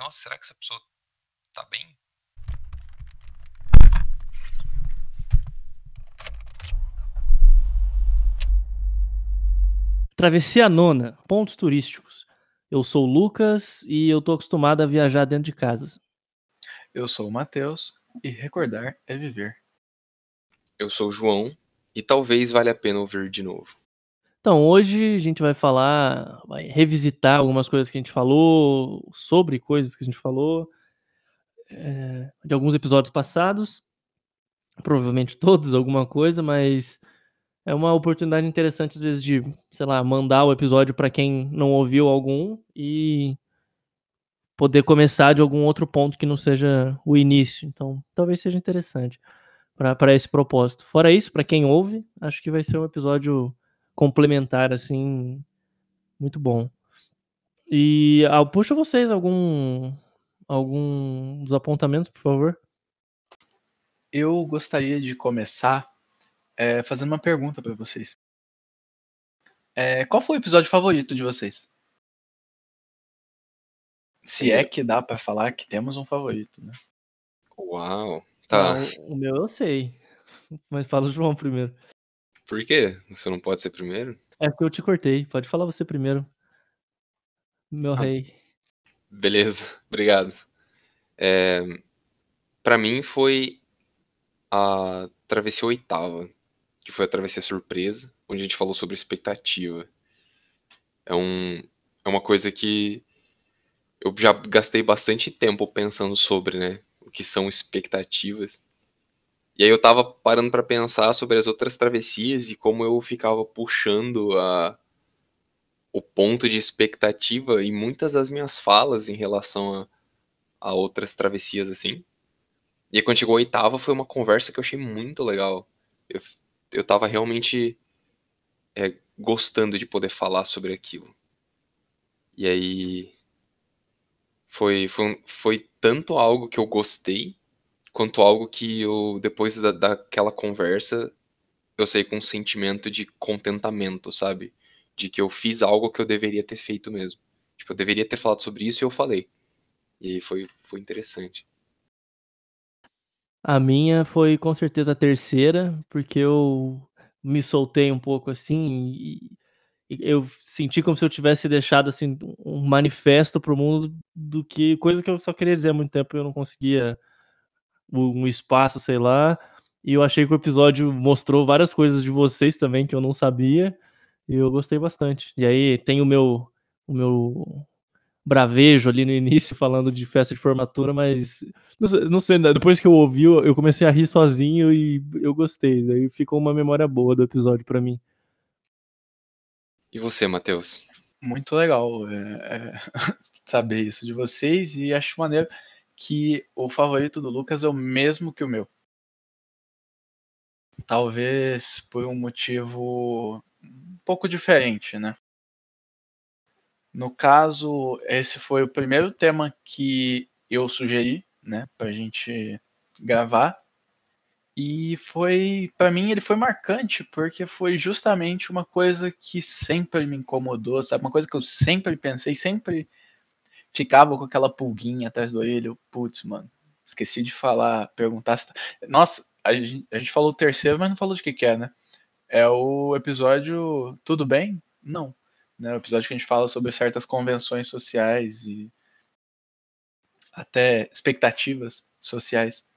nossa, será que essa pessoa tá bem? Travessia Nona, pontos turísticos. Eu sou o Lucas e eu tô acostumado a viajar dentro de casas. Eu sou o Matheus e recordar é viver. Eu sou o João e talvez valha a pena ouvir de novo. Então, hoje a gente vai falar, vai revisitar algumas coisas que a gente falou, sobre coisas que a gente falou, é, de alguns episódios passados. Provavelmente todos, alguma coisa, mas é uma oportunidade interessante, às vezes, de, sei lá, mandar o episódio para quem não ouviu algum e poder começar de algum outro ponto que não seja o início. Então, talvez seja interessante para esse propósito. Fora isso, para quem ouve, acho que vai ser um episódio complementar, assim, muito bom. E ah, puxa vocês algum algum dos apontamentos, por favor. Eu gostaria de começar é, fazendo uma pergunta para vocês. É, qual foi o episódio favorito de vocês? Se é que dá para falar que temos um favorito, né? Uau, tá. o meu eu sei. Mas fala o João primeiro. Por quê? Você não pode ser primeiro? É porque eu te cortei. Pode falar você primeiro. Meu Ah. rei. Beleza, obrigado. É, para mim foi a travessia oitava, que foi a travessia surpresa, onde a gente falou sobre expectativa. É, um, é uma coisa que eu já gastei bastante tempo pensando sobre, né? O que são expectativas. E aí eu tava parando pra pensar sobre as outras travessias e como eu ficava puxando a, o ponto de expectativa em muitas das minhas falas em relação a, a outras travessias assim. E aí quando chegou a oitava foi uma conversa que eu achei muito legal. Eu, eu tava realmente é, gostando de poder falar sobre aquilo. E aí foi, foi, foi tanto algo que eu gostei, quanto algo que eu, depois da, daquela conversa, eu saí com um sentimento de contentamento, sabe? De que eu fiz algo que eu deveria ter feito mesmo. Tipo, eu deveria ter falado sobre isso e eu falei. E aí foi, foi interessante. A minha foi com certeza a terceira, porque eu me soltei um pouco assim e eu senti como se eu tivesse deixado assim um manifesto pro mundo do que coisa que eu só queria dizer há muito tempo e eu não conseguia um espaço, sei lá. E eu achei que o episódio mostrou várias coisas de vocês também que eu não sabia e eu gostei bastante. E aí tem o meu o meu bravejo ali no início falando de festa de formatura, mas não sei, não sei, né, depois que eu ouvi, eu comecei a rir sozinho e eu gostei. Daí ficou uma memória boa do episódio pra mim. E você, Matheus? Muito legal é, é, saber isso de vocês e acho maneiro que o favorito do Lucas é o mesmo que o meu. Talvez por um motivo um pouco diferente, né? No caso, esse foi o primeiro tema que eu sugeri, né, pra gente gravar. E foi, pra mim, ele foi marcante porque foi justamente uma coisa que sempre me incomodou, sabe? Uma coisa que eu sempre pensei, sempre ficava com aquela pulguinha atrás do orelho. Putz, mano, esqueci de falar, perguntar se. tá- Nossa, a gente, a gente falou o terceiro, mas não falou de que que é, né? É o episódio Tudo Bem? Não. Né? O episódio que a gente fala sobre certas convenções sociais e até expectativas sociais.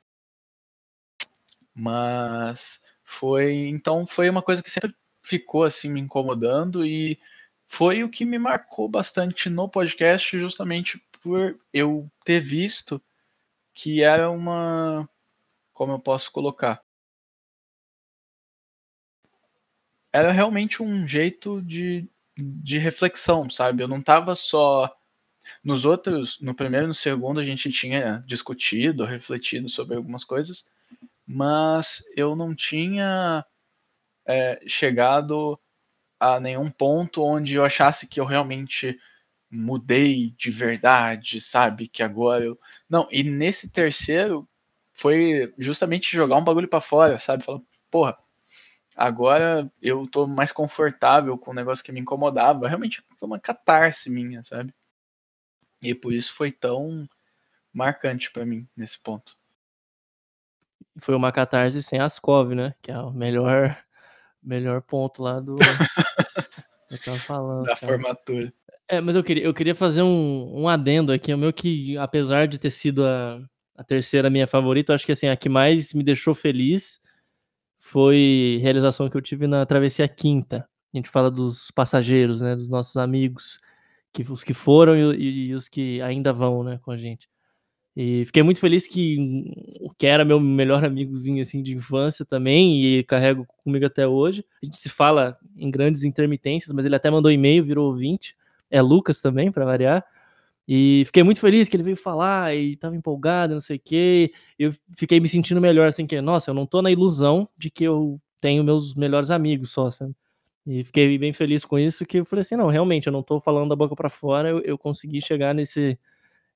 Mas foi, então foi uma coisa que sempre ficou assim me incomodando e foi o que me marcou bastante no podcast, justamente por eu ter visto que era uma como eu posso colocar? Era realmente um jeito de, de reflexão, sabe? Eu não tava só nos outros, no primeiro e no segundo a gente tinha discutido, refletido sobre algumas coisas, mas eu não tinha é, chegado a nenhum ponto onde eu achasse que eu realmente mudei de verdade, sabe? Que agora eu. Não, e nesse terceiro foi justamente jogar um bagulho pra fora, sabe? Falar, porra, agora eu tô mais confortável com o negócio que me incomodava. Realmente foi uma catarse minha, sabe? E por isso foi tão marcante para mim nesse ponto. Foi uma catarse sem Ascov, né? Que é o melhor, melhor ponto lá do. eu tava falando. Da cara. formatura. É, mas eu queria, eu queria fazer um, um adendo aqui. O meu que, apesar de ter sido a, a terceira minha favorita, eu acho que assim, a que mais me deixou feliz foi a realização que eu tive na Travessia Quinta. A gente fala dos passageiros, né? Dos nossos amigos, que, os que foram e, e os que ainda vão, né, com a gente. E fiquei muito feliz que o que era meu melhor amigozinho assim de infância também e carrego comigo até hoje. A gente se fala em grandes intermitências, mas ele até mandou e-mail, virou ouvinte. É Lucas também, para variar. E fiquei muito feliz que ele veio falar e tava empolgado, não sei o quê. Eu fiquei me sentindo melhor, assim, que, nossa, eu não tô na ilusão de que eu tenho meus melhores amigos só, sabe? E fiquei bem feliz com isso, que eu falei assim, não, realmente, eu não tô falando da boca para fora, eu, eu consegui chegar nesse,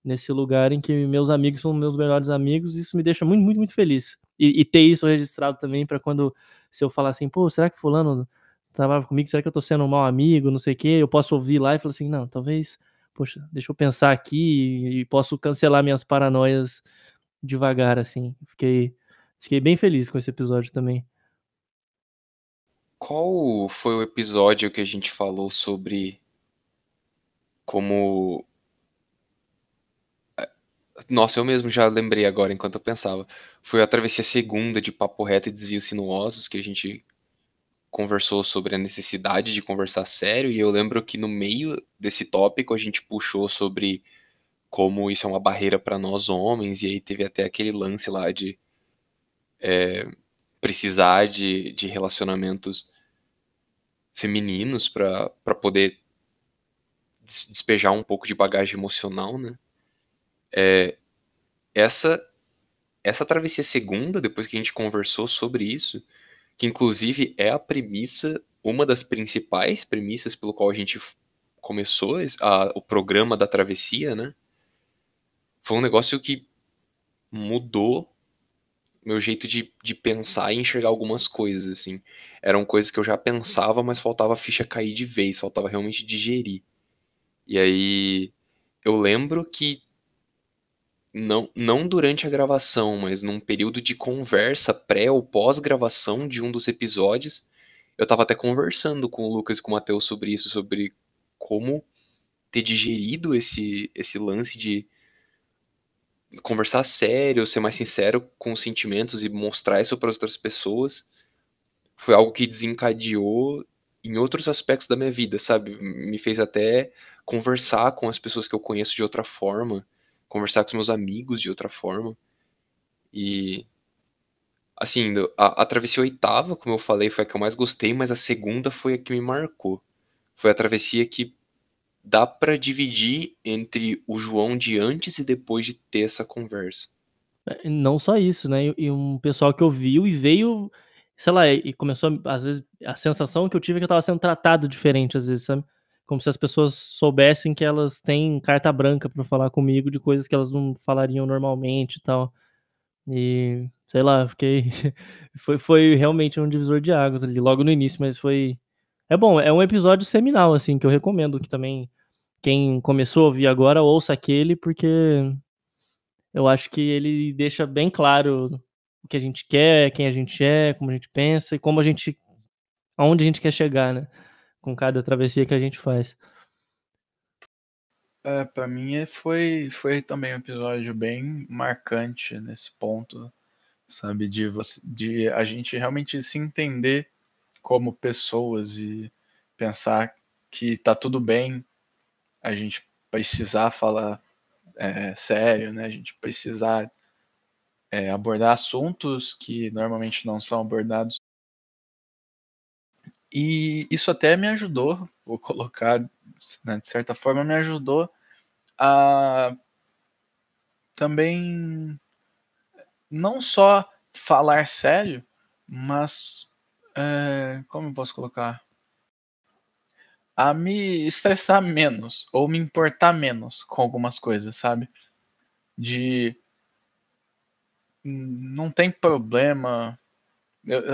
nesse lugar em que meus amigos são meus melhores amigos, e isso me deixa muito, muito, muito feliz. E, e ter isso registrado também para quando, se eu falar assim, pô, será que fulano trabalha comigo, será que eu tô sendo um mau amigo, não sei o quê, eu posso ouvir lá e falar assim, não, talvez, poxa, deixa eu pensar aqui e posso cancelar minhas paranoias devagar, assim. Fiquei, fiquei bem feliz com esse episódio também. Qual foi o episódio que a gente falou sobre como nossa, eu mesmo já lembrei agora enquanto eu pensava. Foi a travessia segunda de Papo Reto e Desvios Sinuosos que a gente conversou sobre a necessidade de conversar sério. E eu lembro que no meio desse tópico a gente puxou sobre como isso é uma barreira para nós homens. E aí teve até aquele lance lá de é, precisar de, de relacionamentos femininos para poder despejar um pouco de bagagem emocional, né? É, essa essa travessia segunda, depois que a gente conversou sobre isso, que inclusive é a premissa, uma das principais premissas pelo qual a gente começou a, o programa da travessia, né? Foi um negócio que mudou meu jeito de, de pensar e enxergar algumas coisas, assim. Eram coisas que eu já pensava, mas faltava a ficha cair de vez, faltava realmente digerir. E aí eu lembro que não, não durante a gravação, mas num período de conversa pré ou pós-gravação de um dos episódios, eu tava até conversando com o Lucas e com o Matheus sobre isso, sobre como ter digerido esse, esse lance de conversar sério, ser mais sincero com os sentimentos e mostrar isso para outras pessoas. Foi algo que desencadeou em outros aspectos da minha vida, sabe? Me fez até conversar com as pessoas que eu conheço de outra forma conversar com os meus amigos de outra forma. E assim, a, a travessia oitava, como eu falei, foi a que eu mais gostei, mas a segunda foi a que me marcou. Foi a travessia que dá para dividir entre o João de antes e depois de ter essa conversa. É, não só isso, né? E um pessoal que ouviu e veio, sei lá, e começou, às vezes, a sensação que eu tive é que eu tava sendo tratado diferente, às vezes, sabe? Como se as pessoas soubessem que elas têm carta branca para falar comigo de coisas que elas não falariam normalmente e tal. E sei lá, fiquei foi foi realmente um divisor de águas ali logo no início, mas foi é bom, é um episódio seminal assim que eu recomendo que também quem começou a ouvir agora ouça aquele porque eu acho que ele deixa bem claro o que a gente quer, quem a gente é, como a gente pensa e como a gente aonde a gente quer chegar, né? Com cada travessia que a gente faz. É, para mim foi, foi também um episódio bem marcante nesse ponto, sabe? De, você, de a gente realmente se entender como pessoas e pensar que tá tudo bem a gente precisar falar é, sério, né? A gente precisar é, abordar assuntos que normalmente não são abordados e isso até me ajudou, vou colocar, né, de certa forma, me ajudou a também não só falar sério, mas é, como eu posso colocar? A me estressar menos ou me importar menos com algumas coisas, sabe? De não tem problema,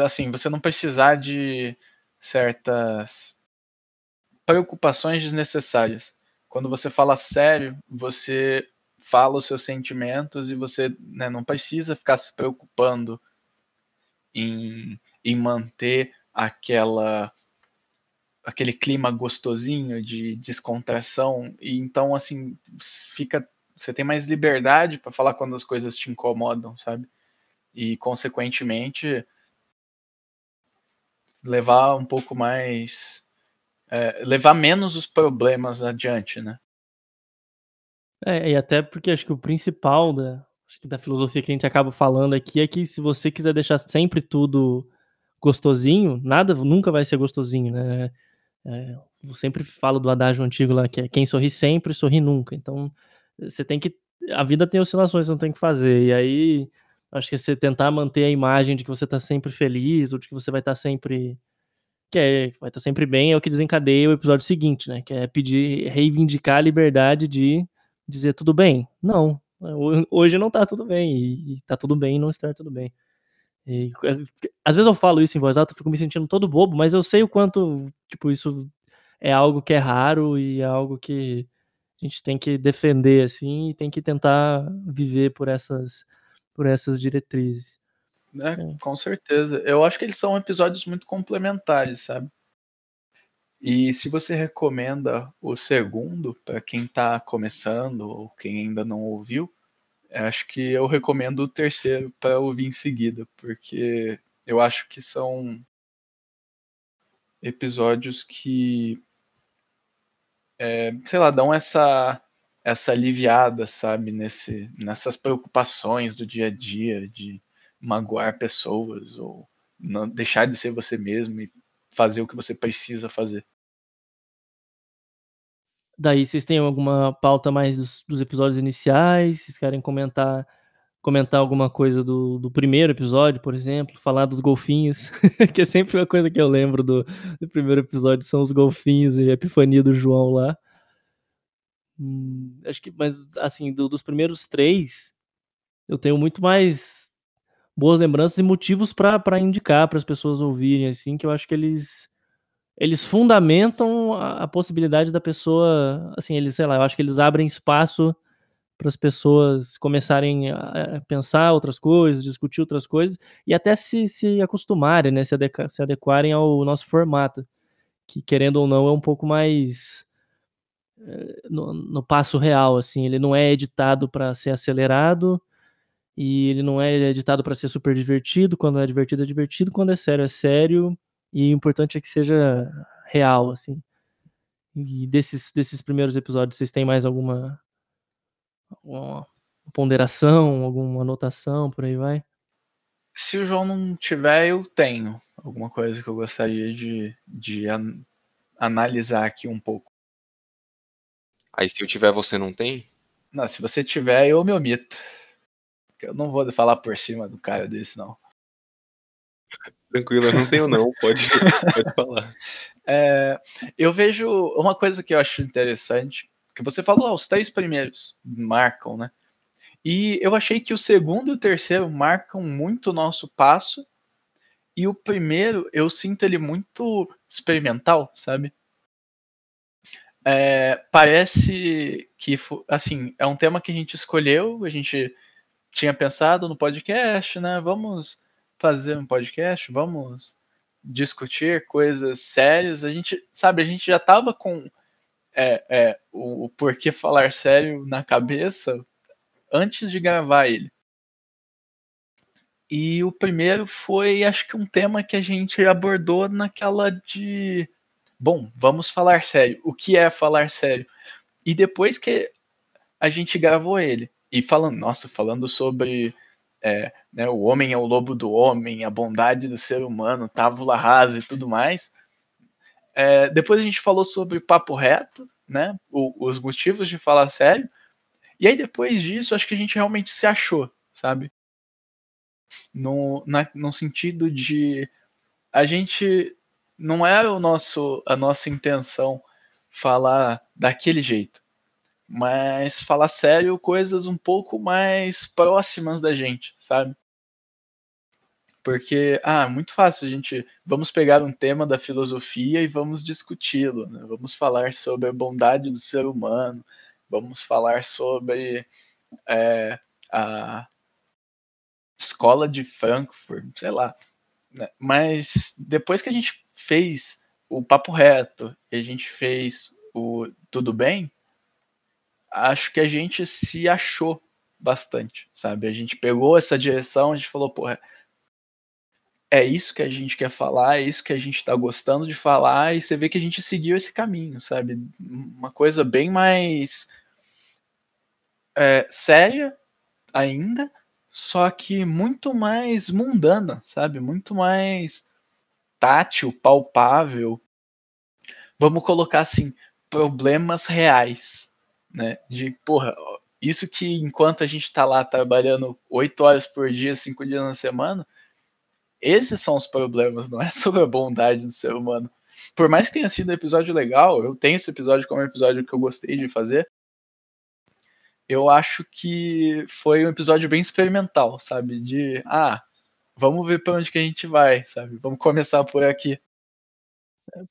assim, você não precisar de certas preocupações desnecessárias quando você fala sério, você fala os seus sentimentos e você né, não precisa ficar se preocupando em, em manter aquela aquele clima gostosinho de descontração e então assim fica você tem mais liberdade para falar quando as coisas te incomodam, sabe? E consequentemente levar um pouco mais é, levar menos os problemas adiante, né? É, e até porque acho que o principal da, da filosofia que a gente acaba falando aqui é que se você quiser deixar sempre tudo gostosinho, nada nunca vai ser gostosinho, né? É, eu sempre falo do adágio antigo lá, que é quem sorri sempre, sorri nunca. Então, você tem que. A vida tem oscilações, você não tem que fazer. E aí, acho que você tentar manter a imagem de que você tá sempre feliz, ou de que você vai estar tá sempre. Que é, vai estar tá sempre bem, é o que desencadeia o episódio seguinte, né? Que é pedir, reivindicar a liberdade de dizer tudo bem. Não. Hoje não tá tudo bem. E, e tá tudo bem não estar tudo bem. E, é, às vezes eu falo isso em voz alta, eu fico me sentindo todo bobo, mas eu sei o quanto, tipo, isso é algo que é raro e é algo que a gente tem que defender, assim, e tem que tentar viver por essas, por essas diretrizes. É, é. Com certeza. Eu acho que eles são episódios muito complementares, sabe? E se você recomenda o segundo para quem está começando ou quem ainda não ouviu, acho que eu recomendo o terceiro para ouvir em seguida, porque eu acho que são episódios que, é, sei lá, dão essa essa aliviada, sabe, nesse, nessas preocupações do dia a dia de magoar pessoas ou não deixar de ser você mesmo e fazer o que você precisa fazer. Daí, vocês têm alguma pauta mais dos, dos episódios iniciais? Vocês querem comentar comentar alguma coisa do, do primeiro episódio, por exemplo? Falar dos golfinhos, que é sempre uma coisa que eu lembro do, do primeiro episódio, são os golfinhos e a epifania do João lá. Hum, acho que, mas assim, do, dos primeiros três, eu tenho muito mais boas lembranças e motivos para indicar para as pessoas ouvirem, assim, que eu acho que eles eles fundamentam a, a, possibilidade da pessoa, assim, eles, sei lá, eu acho que eles abrem espaço para as pessoas começarem a, a, pensar outras coisas, discutir outras coisas e até se, se acostumarem, né, se, adequ se adequarem ao nosso formato, que querendo ou não é um pouco mais no, no passo real, assim, ele não é editado para ser acelerado e ele não é editado para ser super divertido, quando é divertido é divertido, quando é sério é sério e o importante é que seja real, assim. E desses, desses primeiros episódios, vocês têm mais alguma, alguma ponderação, alguma anotação, por aí vai? Se o João não tiver, eu tenho alguma coisa que eu gostaria de, de an analisar aqui um pouco. Aí se eu tiver, você não tem? Não, se você tiver, eu me omito. Eu não vou falar por cima do cara desse, não. Tranquilo, eu não tenho não, pode, pode falar. É, eu vejo uma coisa que eu acho interessante, que você falou, os três primeiros marcam, né? E eu achei que o segundo e o terceiro marcam muito o nosso passo, e o primeiro eu sinto ele muito experimental, sabe? É, parece que, assim, é um tema que a gente escolheu, a gente tinha pensado no podcast, né? Vamos fazer um podcast, vamos discutir coisas sérias. A gente, sabe, a gente já tava com é, é, o, o porquê falar sério na cabeça antes de gravar ele. E o primeiro foi, acho que um tema que a gente abordou naquela de. Bom, vamos falar sério. O que é falar sério? E depois que a gente gravou ele, e falando, nossa, falando sobre é, né, o homem é o lobo do homem, a bondade do ser humano, tábula rasa e tudo mais. É, depois a gente falou sobre papo reto, né, o, os motivos de falar sério. E aí depois disso, acho que a gente realmente se achou, sabe? No, na, no sentido de a gente não era o nosso a nossa intenção falar daquele jeito mas falar sério coisas um pouco mais próximas da gente, sabe? Porque, ah, muito fácil, a gente. Vamos pegar um tema da filosofia e vamos discuti-lo. Né? Vamos falar sobre a bondade do ser humano, vamos falar sobre é, a escola de Frankfurt, sei lá. Né? Mas depois que a gente fez o Papo Reto e a gente fez o Tudo Bem, acho que a gente se achou bastante, sabe? A gente pegou essa direção, a gente falou, porra é isso que a gente quer falar, é isso que a gente está gostando de falar, e você vê que a gente seguiu esse caminho, sabe? Uma coisa bem mais é, séria ainda, só que muito mais mundana, sabe? Muito mais tátil, palpável. Vamos colocar assim, problemas reais, né? De, porra, isso que enquanto a gente está lá trabalhando oito horas por dia, cinco dias na semana, esses são os problemas, não é sobre a bondade do ser humano. Por mais que tenha sido um episódio legal, eu tenho esse episódio como um episódio que eu gostei de fazer. Eu acho que foi um episódio bem experimental, sabe? De, ah, vamos ver para onde que a gente vai, sabe? Vamos começar por aqui.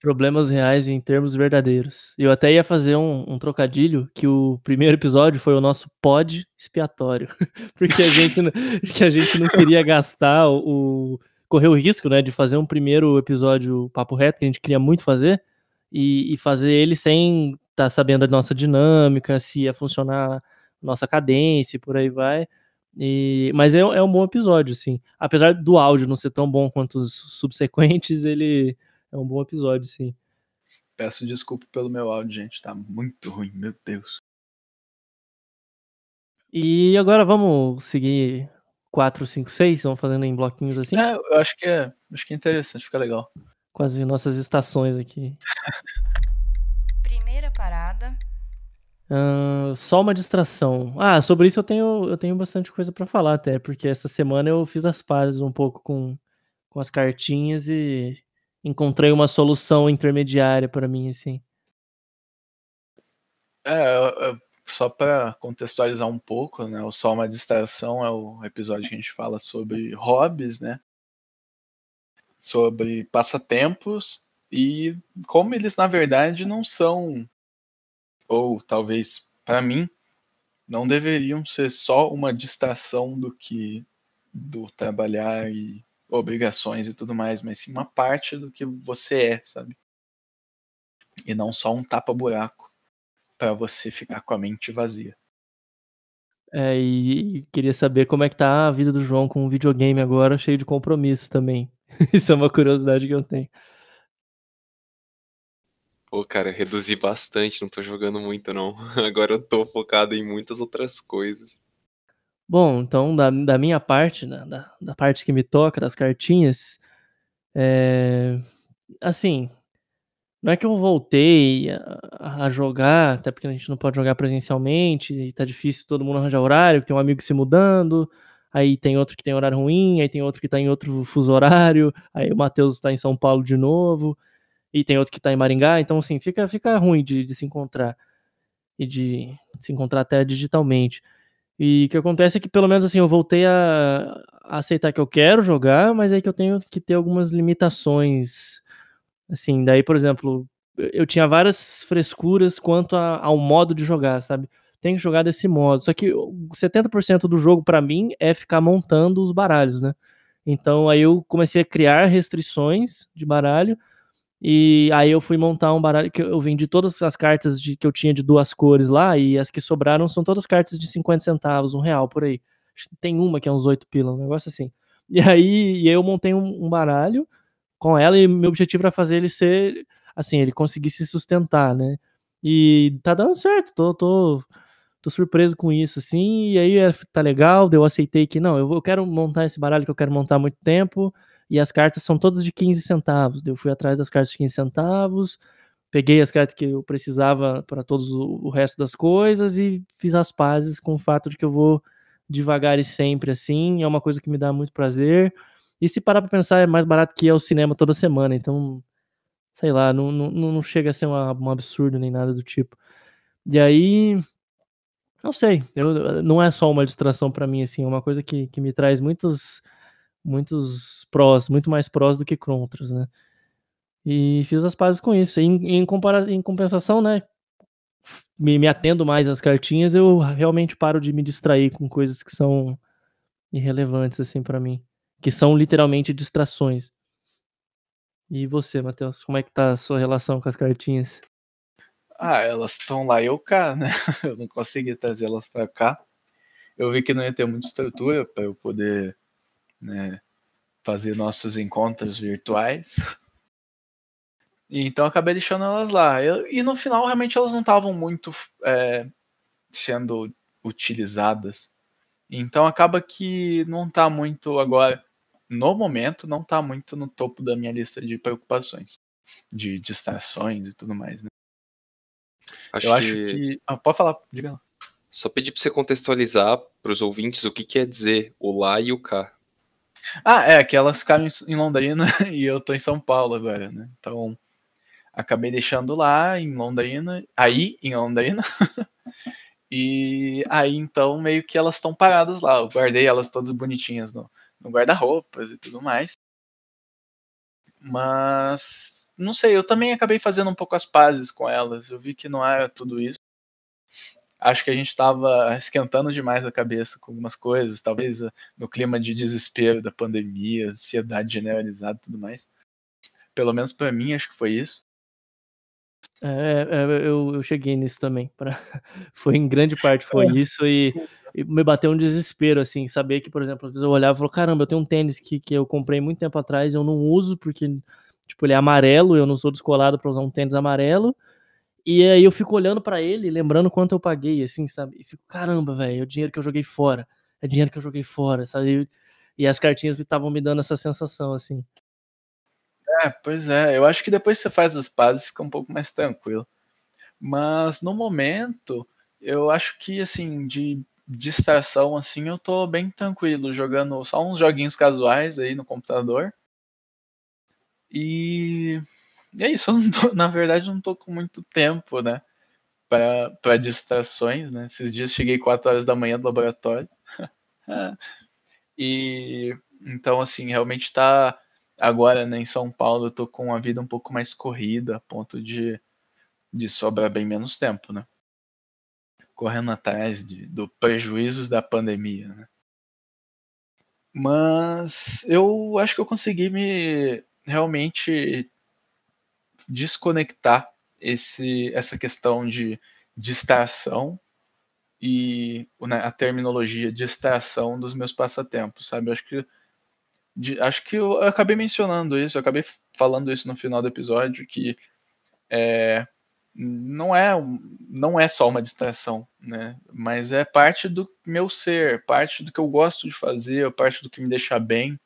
Problemas reais em termos verdadeiros. Eu até ia fazer um, um, trocadilho que o primeiro episódio foi o nosso pod expiatório, porque a gente, que a gente não queria gastar o, correu o risco, né, de fazer um primeiro episódio papo reto, que a gente queria muito fazer, e, e fazer ele sem estar tá sabendo da nossa dinâmica, se ia funcionar nossa cadência e por aí vai. E, mas é, é, um bom episódio, sim. Apesar do áudio não ser tão bom quanto os subsequentes, ele é um bom episódio, sim. Peço desculpa pelo meu áudio, gente. Tá muito ruim, meu Deus. E agora vamos seguir 4, 5, 6, vamos fazendo em bloquinhos assim? É, eu acho que é, acho que é interessante, fica legal. Com as nossas estações aqui. Primeira parada. Só uma distração. Ah, sobre isso eu tenho, eu tenho bastante coisa para falar até, porque essa semana eu fiz as pazes um pouco com, com as cartinhas e encontrei uma solução intermediária para mim, assim. É, eu, só para contextualizar um pouco, né? O Só uma Distração é o episódio que a gente fala sobre hobbies, né? Sobre passatempos e como eles na verdade não são ou talvez para mim não deveriam ser só uma distração do que do trabalhar e obrigações e tudo mais, mas sim uma parte do que você é, sabe? E não só um tapa-buraco para você ficar com a mente vazia. É, e queria saber como é que tá a vida do João com o videogame agora, cheio de compromissos também. Isso é uma curiosidade que eu tenho. Pô, cara, reduzi bastante, não tô jogando muito não. Agora eu tô focado em muitas outras coisas. Bom, então da, da minha parte, da, da, da parte que me toca, das cartinhas, é... assim, não é que eu voltei a, a, jogar, até porque a gente não pode jogar presencialmente, e tá difícil todo mundo arranjar horário, tem um amigo se mudando, aí tem outro que tem horário ruim, aí tem outro que tá em outro fuso horário, aí o Matheus tá em São Paulo de novo, e tem outro que tá em Maringá, então assim, fica, fica ruim de, de se encontrar, e de se encontrar até digitalmente. E o que acontece é que pelo menos assim, eu voltei a, a aceitar que eu quero jogar, mas é que eu tenho que ter algumas limitações Assim, daí, por exemplo, eu tinha várias frescuras quanto a, ao modo de jogar, sabe? Tem que jogar desse modo. Só que 70% do jogo para mim é ficar montando os baralhos, né? Então aí eu comecei a criar restrições de baralho e aí eu fui montar um baralho que eu vendi todas as cartas de, que eu tinha de duas cores lá e as que sobraram são todas cartas de 50 centavos, um real por aí. Tem uma que é uns 8 pila, um negócio assim. E aí, e eu montei um, um baralho com ela e meu objetivo era fazer ele ser, assim, ele conseguir se sustentar, né? E tá dando certo, tô, tô, tô surpreso com isso, assim, e aí é, tá legal, eu aceitei que, não, eu, eu quero montar esse baralho que eu quero montar há muito tempo, e as cartas são todas de 15 centavos, eu fui atrás das cartas de 15 centavos, peguei as cartas que eu precisava para todos o, resto das coisas e fiz as pazes com o fato de que eu vou devagar e sempre assim, é uma coisa que me dá muito prazer, e se parar pra pensar, é mais barato que ir ao cinema toda semana. Então, sei lá, não, não, não chega a ser uma, um absurdo nem nada do tipo. E aí, não sei, eu, não é só uma distração para mim, assim, é uma coisa que, que me traz muitos, muitos prós, muito mais prós do que contras, né? E fiz as pazes com isso. Em, em, compara em compensação, né? Me, me atendo mais às cartinhas, eu realmente paro de me distrair com coisas que são irrelevantes, assim, para mim. Que são literalmente distrações. E você, Matheus, como é que tá a sua relação com as cartinhas? Ah, elas estão lá e eu cá, né? Eu não consegui trazê-las para cá. Eu vi que não ia ter muita estrutura para eu poder né, fazer nossos encontros virtuais. E então acabei deixando elas lá. Eu, e no final, realmente, elas não estavam muito é, sendo utilizadas. Então acaba que não está muito agora, no momento, não está muito no topo da minha lista de preocupações, de distrações e tudo mais, né? Acho eu que... acho que. Ah, pode falar, diga lá. Só pedir para você contextualizar para os ouvintes o que quer dizer o lá e o cá. Ah, é, que elas ficaram em Londrina e eu tô em São Paulo agora, né? Então, acabei deixando lá em Londrina, aí em Londrina. e aí então meio que elas estão paradas lá. Eu guardei elas todas bonitinhas no, no guarda-roupas e tudo mais. Mas não sei, eu também acabei fazendo um pouco as pazes com elas. Eu vi que não era tudo isso. Acho que a gente estava esquentando demais a cabeça com algumas coisas, talvez eh, no clima de desespero da pandemia, ansiedade generalizada e tudo mais. Pelo menos para mim, acho que foi isso. É, é, eu, eu, cheguei nisso também. Pra... foi em grande parte foi é. isso e, e, me bateu um desespero, assim, saber que, por exemplo, às vezes eu olhava e falava, caramba, eu tenho um tênis que, que eu comprei muito tempo atrás, eu não uso porque, tipo, ele é amarelo, eu não sou descolado para usar um tênis amarelo. E aí eu fico olhando para ele, lembrando quanto eu paguei, assim, sabe? E fico, caramba, velho, é o dinheiro que eu joguei fora. É dinheiro que eu joguei fora, sabe? E as cartinhas estavam me dando essa sensação, assim. É, pois é. Eu acho que depois que você faz as pazes fica um pouco mais tranquilo. Mas no momento, eu acho que assim, de distração assim, eu tô bem tranquilo, jogando só uns joguinhos casuais aí no computador. E, e é isso, tô, na verdade não tô com muito tempo, né? Para distrações, né? Esses dias cheguei 4 horas da manhã do laboratório. e então, assim, realmente tá Agora, né, em São Paulo, eu tô com uma vida um pouco mais corrida, a ponto de, de sobrar bem menos tempo, né? Correndo atrás de, do prejuízos da pandemia, né? Mas eu acho que eu consegui me realmente desconectar esse, essa questão de distração e né, a terminologia distração dos meus passatempos, sabe? Acho que de, acho que eu, eu, acabei mencionando isso, eu acabei falando isso no final do episódio, que é, não é não é só uma distração, né? Mas é parte do meu ser, parte do que eu gosto de fazer, parte do que me deixa bem.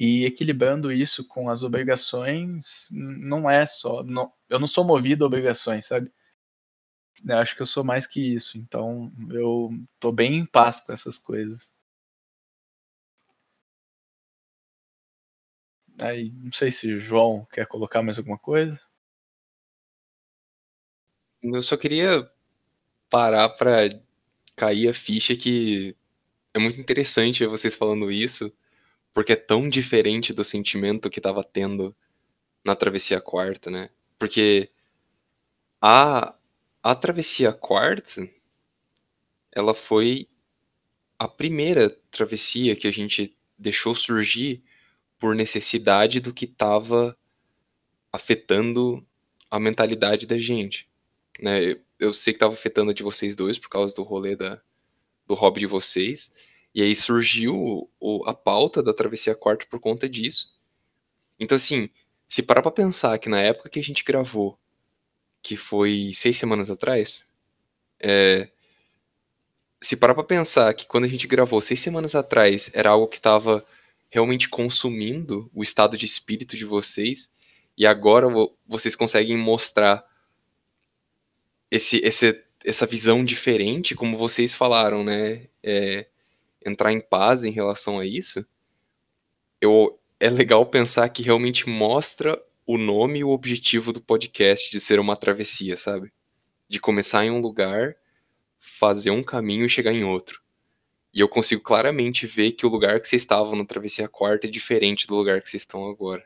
E equilibrando isso com as obrigações, não é só. Não, eu não sou movido a obrigações, sabe? Eu acho que eu sou mais que isso. Então eu tô bem em paz com essas coisas. Aí, não sei se o João quer colocar mais alguma coisa. Eu só queria parar para cair a ficha que é muito interessante vocês falando isso, porque é tão diferente do sentimento que tava tendo na travessia quarta, né? Porque a, a travessia quarta, ela foi a primeira travessia que a gente deixou surgir por necessidade do que estava afetando a mentalidade da gente. Né? Eu, sei que estava afetando a de vocês dois por causa do rolê da, do hobby de vocês. E aí surgiu o, a pauta da Travessia Quarto por conta disso. Então, assim, se parar pra pensar que na época que a gente gravou, que foi seis semanas atrás, é, se parar pra pensar que quando a gente gravou seis semanas atrás era algo que estava realmente consumindo o estado de espírito de vocês e agora vocês conseguem mostrar esse, esse, essa visão diferente, como vocês falaram, né? É, entrar em paz em relação a isso. Eu, é legal pensar que realmente mostra o nome e o objetivo do podcast de ser uma travessia, sabe? De começar em um lugar, fazer um caminho e chegar em outro. E eu consigo claramente ver que o lugar que vocês estavam na travessia quarta é diferente do lugar que vocês estão agora.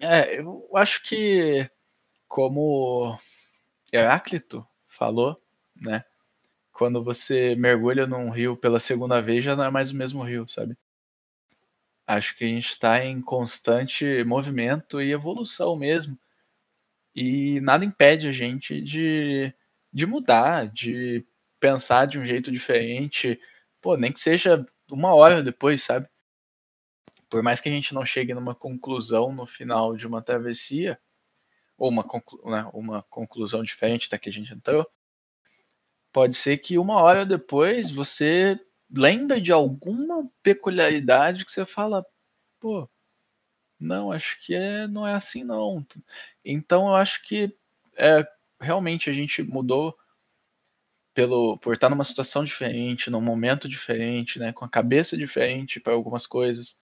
É, eu acho que, como Heráclito falou, né? Quando você mergulha num rio pela segunda vez, já não é mais o mesmo rio, sabe? Acho que a gente está em constante movimento e evolução mesmo. E nada impede a gente de, de mudar, de pensar de um jeito diferente. Pô, nem que seja uma hora depois, sabe? Por mais que a gente não chegue numa conclusão no final de uma travessia, ou uma, conclu né, uma conclusão diferente da que a gente entrou, pode ser que uma hora depois você lembra de alguma peculiaridade que você fala, pô, não, acho que é, não é assim não. Então eu acho que é, realmente a gente mudou pelo por estar numa situação diferente, num momento diferente, né, com a cabeça diferente para algumas coisas.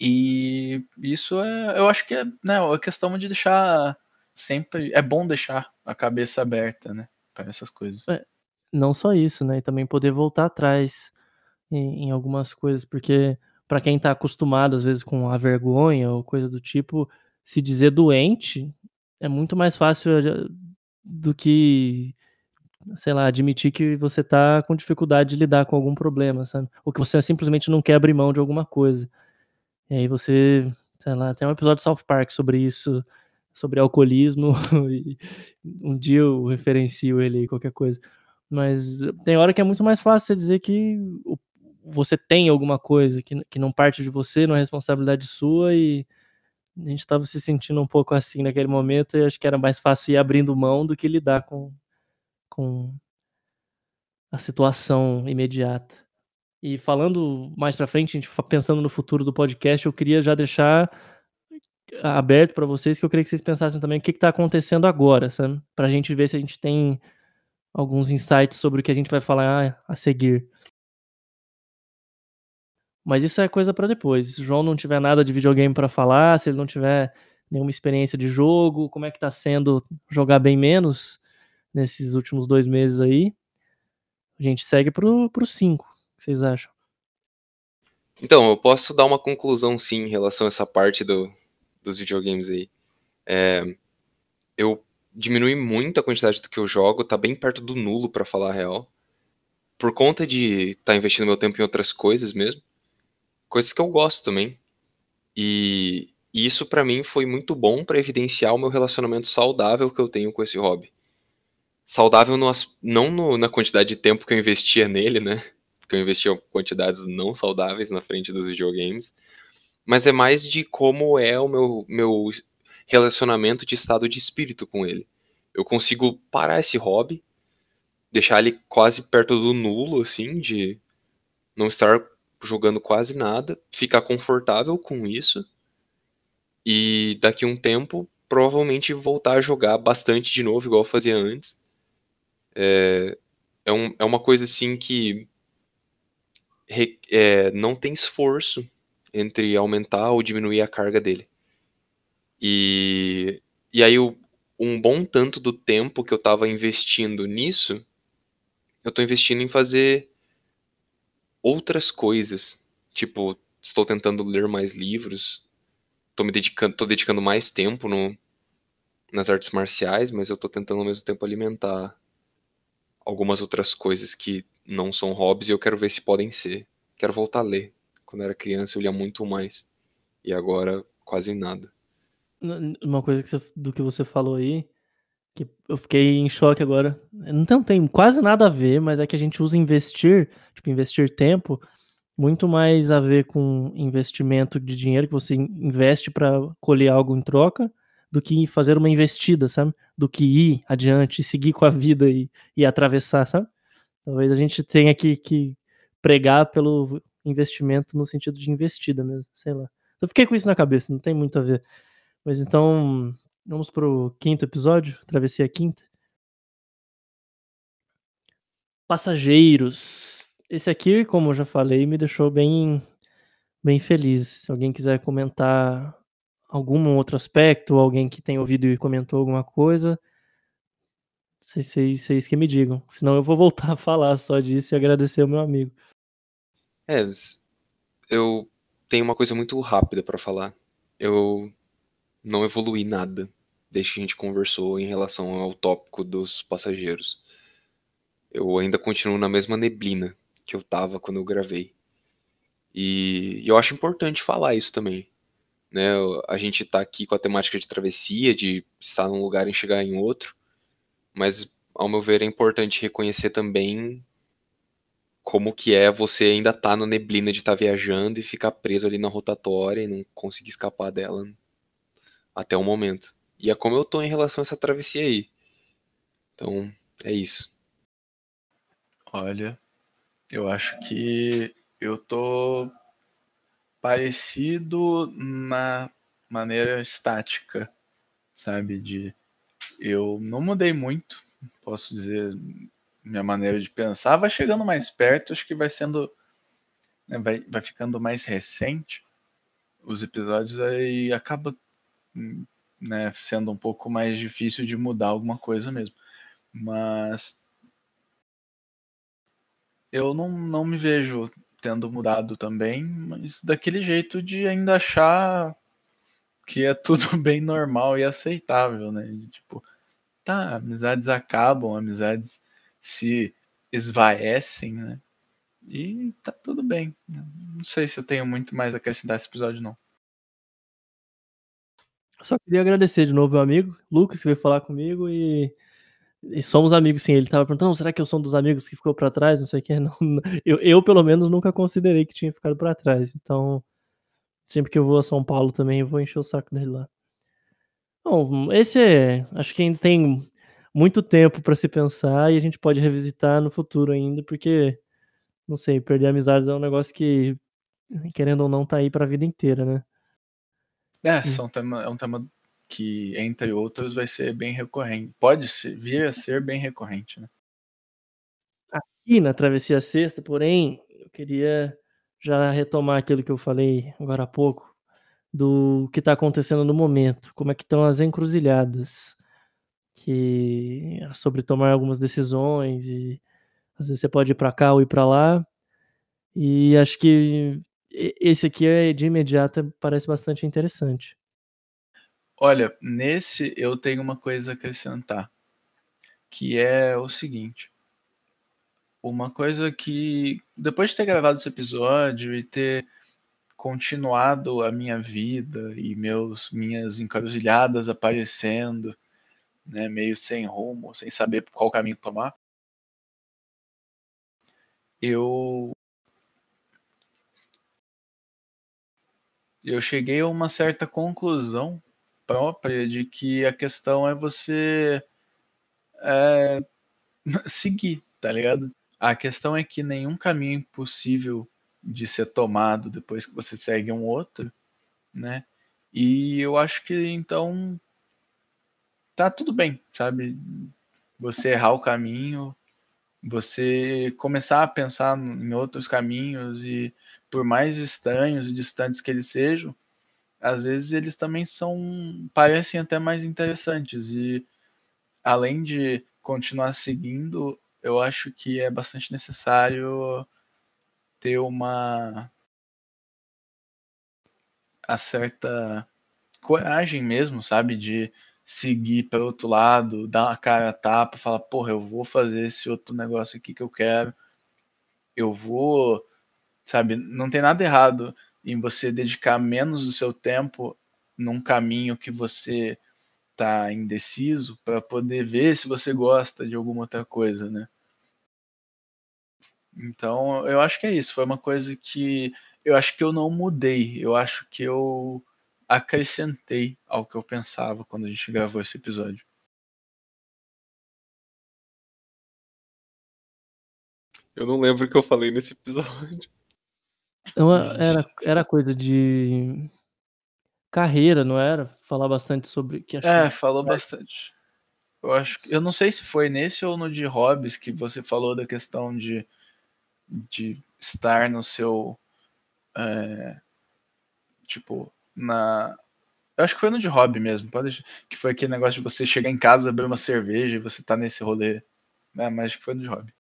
E isso é, eu acho que é, né, a questão de deixar sempre é bom deixar a cabeça aberta, né, para essas coisas. É, não só isso, né, e também poder voltar atrás em, em algumas coisas, porque para quem está acostumado às vezes com a vergonha ou coisa do tipo, se dizer doente é muito mais fácil eh, do que sei lá, admitir que você tá com dificuldade de lidar com algum problema, sabe? Ou que você simplesmente não quer abrir mão de alguma coisa. E aí você, sei lá, tem um episódio de South Park sobre isso, sobre alcoolismo, um dia eu referencio ele aí, qualquer coisa. Mas tem hora que é muito mais fácil você dizer que você tem alguma coisa que, que não parte de você, não é responsabilidade sua e a gente estava se sentindo um pouco assim naquele momento e acho que era mais fácil ir abrindo mão do que lidar com, com a situação imediata. E falando mais para frente, a gente pensando no futuro do podcast, eu queria já deixar aberto para vocês que eu queria que vocês pensassem também o que está acontecendo agora, sabe? Para a gente ver se a gente tem alguns insights sobre o que a gente vai falar a seguir. Mas isso é coisa para depois. Se o João não tiver nada de videogame para falar, se ele não tiver nenhuma experiência de jogo, como é que tá sendo jogar bem menos, nesses últimos dois meses aí. A gente segue pro 5. O que vocês acham? Então, eu posso dar uma conclusão sim em relação a essa parte do, dos videogames aí. É, eu diminui muito a quantidade do que eu jogo, tá bem perto do nulo para falar a real. Por conta de estar tá investindo meu tempo em outras coisas mesmo. Coisas que eu gosto também. E, e isso para mim foi muito bom para evidenciar o meu relacionamento saudável que eu tenho com esse hobby saudável no, não no, na quantidade de tempo que eu investia nele, né? Porque eu investia quantidades não saudáveis na frente dos videogames. Mas é mais de como é o meu, meu relacionamento de estado de espírito com ele. Eu consigo parar esse hobby, deixar ele quase perto do nulo, assim, de não estar jogando quase nada, ficar confortável com isso. E daqui um tempo, provavelmente voltar a jogar bastante de novo, igual eu fazia antes é, é, um, é uma coisa assim que re, é, não tem esforço entre aumentar ou diminuir a carga dele. E, e aí um bom tanto do tempo que eu estava investindo nisso, eu estou investindo em fazer outras coisas. Tipo, estou tentando ler mais livros, estou me dedicando, tô dedicando mais tempo no, nas artes marciais, mas eu estou tentando ao mesmo tempo alimentar algumas outras coisas que não são hobbies e eu quero ver se podem ser. Quero voltar a ler. Quando eu era criança eu lia muito mais. E agora quase nada. Uma coisa que você, do que você falou aí, que eu fiquei em choque agora. Não tem, quase nada a ver, mas é que a gente usa investir, tipo, investir tempo, muito mais a ver com investimento de dinheiro que você investe para colher algo em troca do que fazer uma investida, sabe? Do que ir adiante, seguir com a vida e, e atravessar, sabe? Talvez a gente tenha que, que pregar pelo investimento no sentido de investida mesmo, sei lá. Eu fiquei com isso na cabeça, não tem muito a ver. Mas então, vamos pro quinto episódio, Travessia Quinta. Passageiros. Esse aqui, como eu já falei, me deixou bem, bem feliz. Se alguém quiser comentar algum outro aspecto, alguém que tenha ouvido e comentou alguma coisa, Vocês, vocês que me digam. Senão eu vou voltar a falar só disso e agradecer ao meu amigo. É, eu tenho uma coisa muito rápida para falar. Eu não evolui nada desde que a gente conversou em relação ao tópico dos passageiros. Eu ainda continuo na mesma neblina que eu tava quando eu gravei. E eu acho importante falar isso também. Né? A gente tá aqui com a temática de travessia, de estar num lugar e chegar em outro, mas ao meu ver é importante reconhecer também como que é você ainda tá na neblina de estar tá viajando e ficar preso ali na rotatória e não conseguir escapar dela até o momento. E é como eu tô em relação a essa travessia aí. Então, é isso. Olha, eu acho que eu tô parecido na maneira estática, sabe? De eu não mudei muito, posso dizer, minha maneira de pensar vai chegando mais perto, acho que vai sendo né, vai, vai ficando mais recente os episódios aí acaba né, sendo um pouco mais difícil de mudar alguma coisa mesmo. Mas eu não, não me vejo tendo mudado também, mas daquele jeito de ainda achar que é tudo bem normal e aceitável, né? Tipo, tá, amizades acabam, amizades se esvaecem, né? E tá tudo bem. Não sei se eu tenho muito mais a acrescentar esse episódio, não. Só queria agradecer de novo meu amigo, Lucas, que veio falar comigo e, e somos amigos sim. Ele tava perguntando, será que eu sou um dos amigos que ficou para trás? Não sei o que. Não, eu, eu, pelo menos, nunca considerei que tinha ficado para trás. Então, sempre que eu vou a São Paulo também, eu vou encher o saco dele lá. Bom, esse é, acho que tem muito tempo para se pensar e a gente pode revisitar no futuro ainda, porque, não sei, perder amizades é um negócio que, querendo ou não, tá aí para a vida inteira, né? É, são tema, é um tema que, entre outros, vai ser bem recorrente. Pode ser, vir a ser bem recorrente, né? Aqui na Travessia Sexta, porém, eu queria já retomar aquilo que eu falei agora há pouco, do que está acontecendo no momento, como é que estão as encruzilhadas que sobre tomar algumas decisões e às vezes você pode ir para cá ou ir para lá. E acho que esse aqui é de imediato parece bastante interessante. Olha, nesse eu tenho uma coisa a acrescentar, que é o seguinte. Uma coisa que depois de ter gravado esse episódio e ter continuado a minha vida e meus minhas encruzilhadas aparecendo né, meio sem rumo, sem saber qual caminho tomar, eu eu cheguei a uma certa conclusão própria de que a questão é você é, seguir, tá ligado? A questão é que nenhum caminho é impossível de ser tomado depois que você segue um outro, né? E eu acho que então tá tudo bem, sabe? Você errar o caminho, você começar a pensar em outros caminhos e por mais estranhos e distantes que eles sejam, às vezes eles também são parecem até mais interessantes e além de continuar seguindo, eu acho que é bastante necessário ter uma a certa coragem mesmo, sabe, de seguir para outro lado, dar uma cara a tapa, falar, porra, eu vou fazer esse outro negócio aqui que eu quero. Eu vou, sabe, não tem nada errado em você dedicar menos do seu tempo num caminho que você tá indeciso para poder ver se você gosta de alguma outra coisa, né? Então, eu acho que é isso. Foi uma coisa que eu acho que eu não mudei. Eu acho que eu acrescentei ao que eu pensava quando a gente gravou esse episódio. Eu não lembro o que eu falei nesse episódio. Era, era coisa de carreira, não era? Falar bastante sobre. Que é, que... falou bastante. Eu acho que, eu não sei se foi nesse ou no de hobbies que você falou da questão de, de estar no seu é, tipo na Eu acho que foi no de hobby mesmo. Pode, que foi aquele negócio de você chegar em casa, abrir uma cerveja e você tá nesse rolê. É, mas acho que foi no de hobby.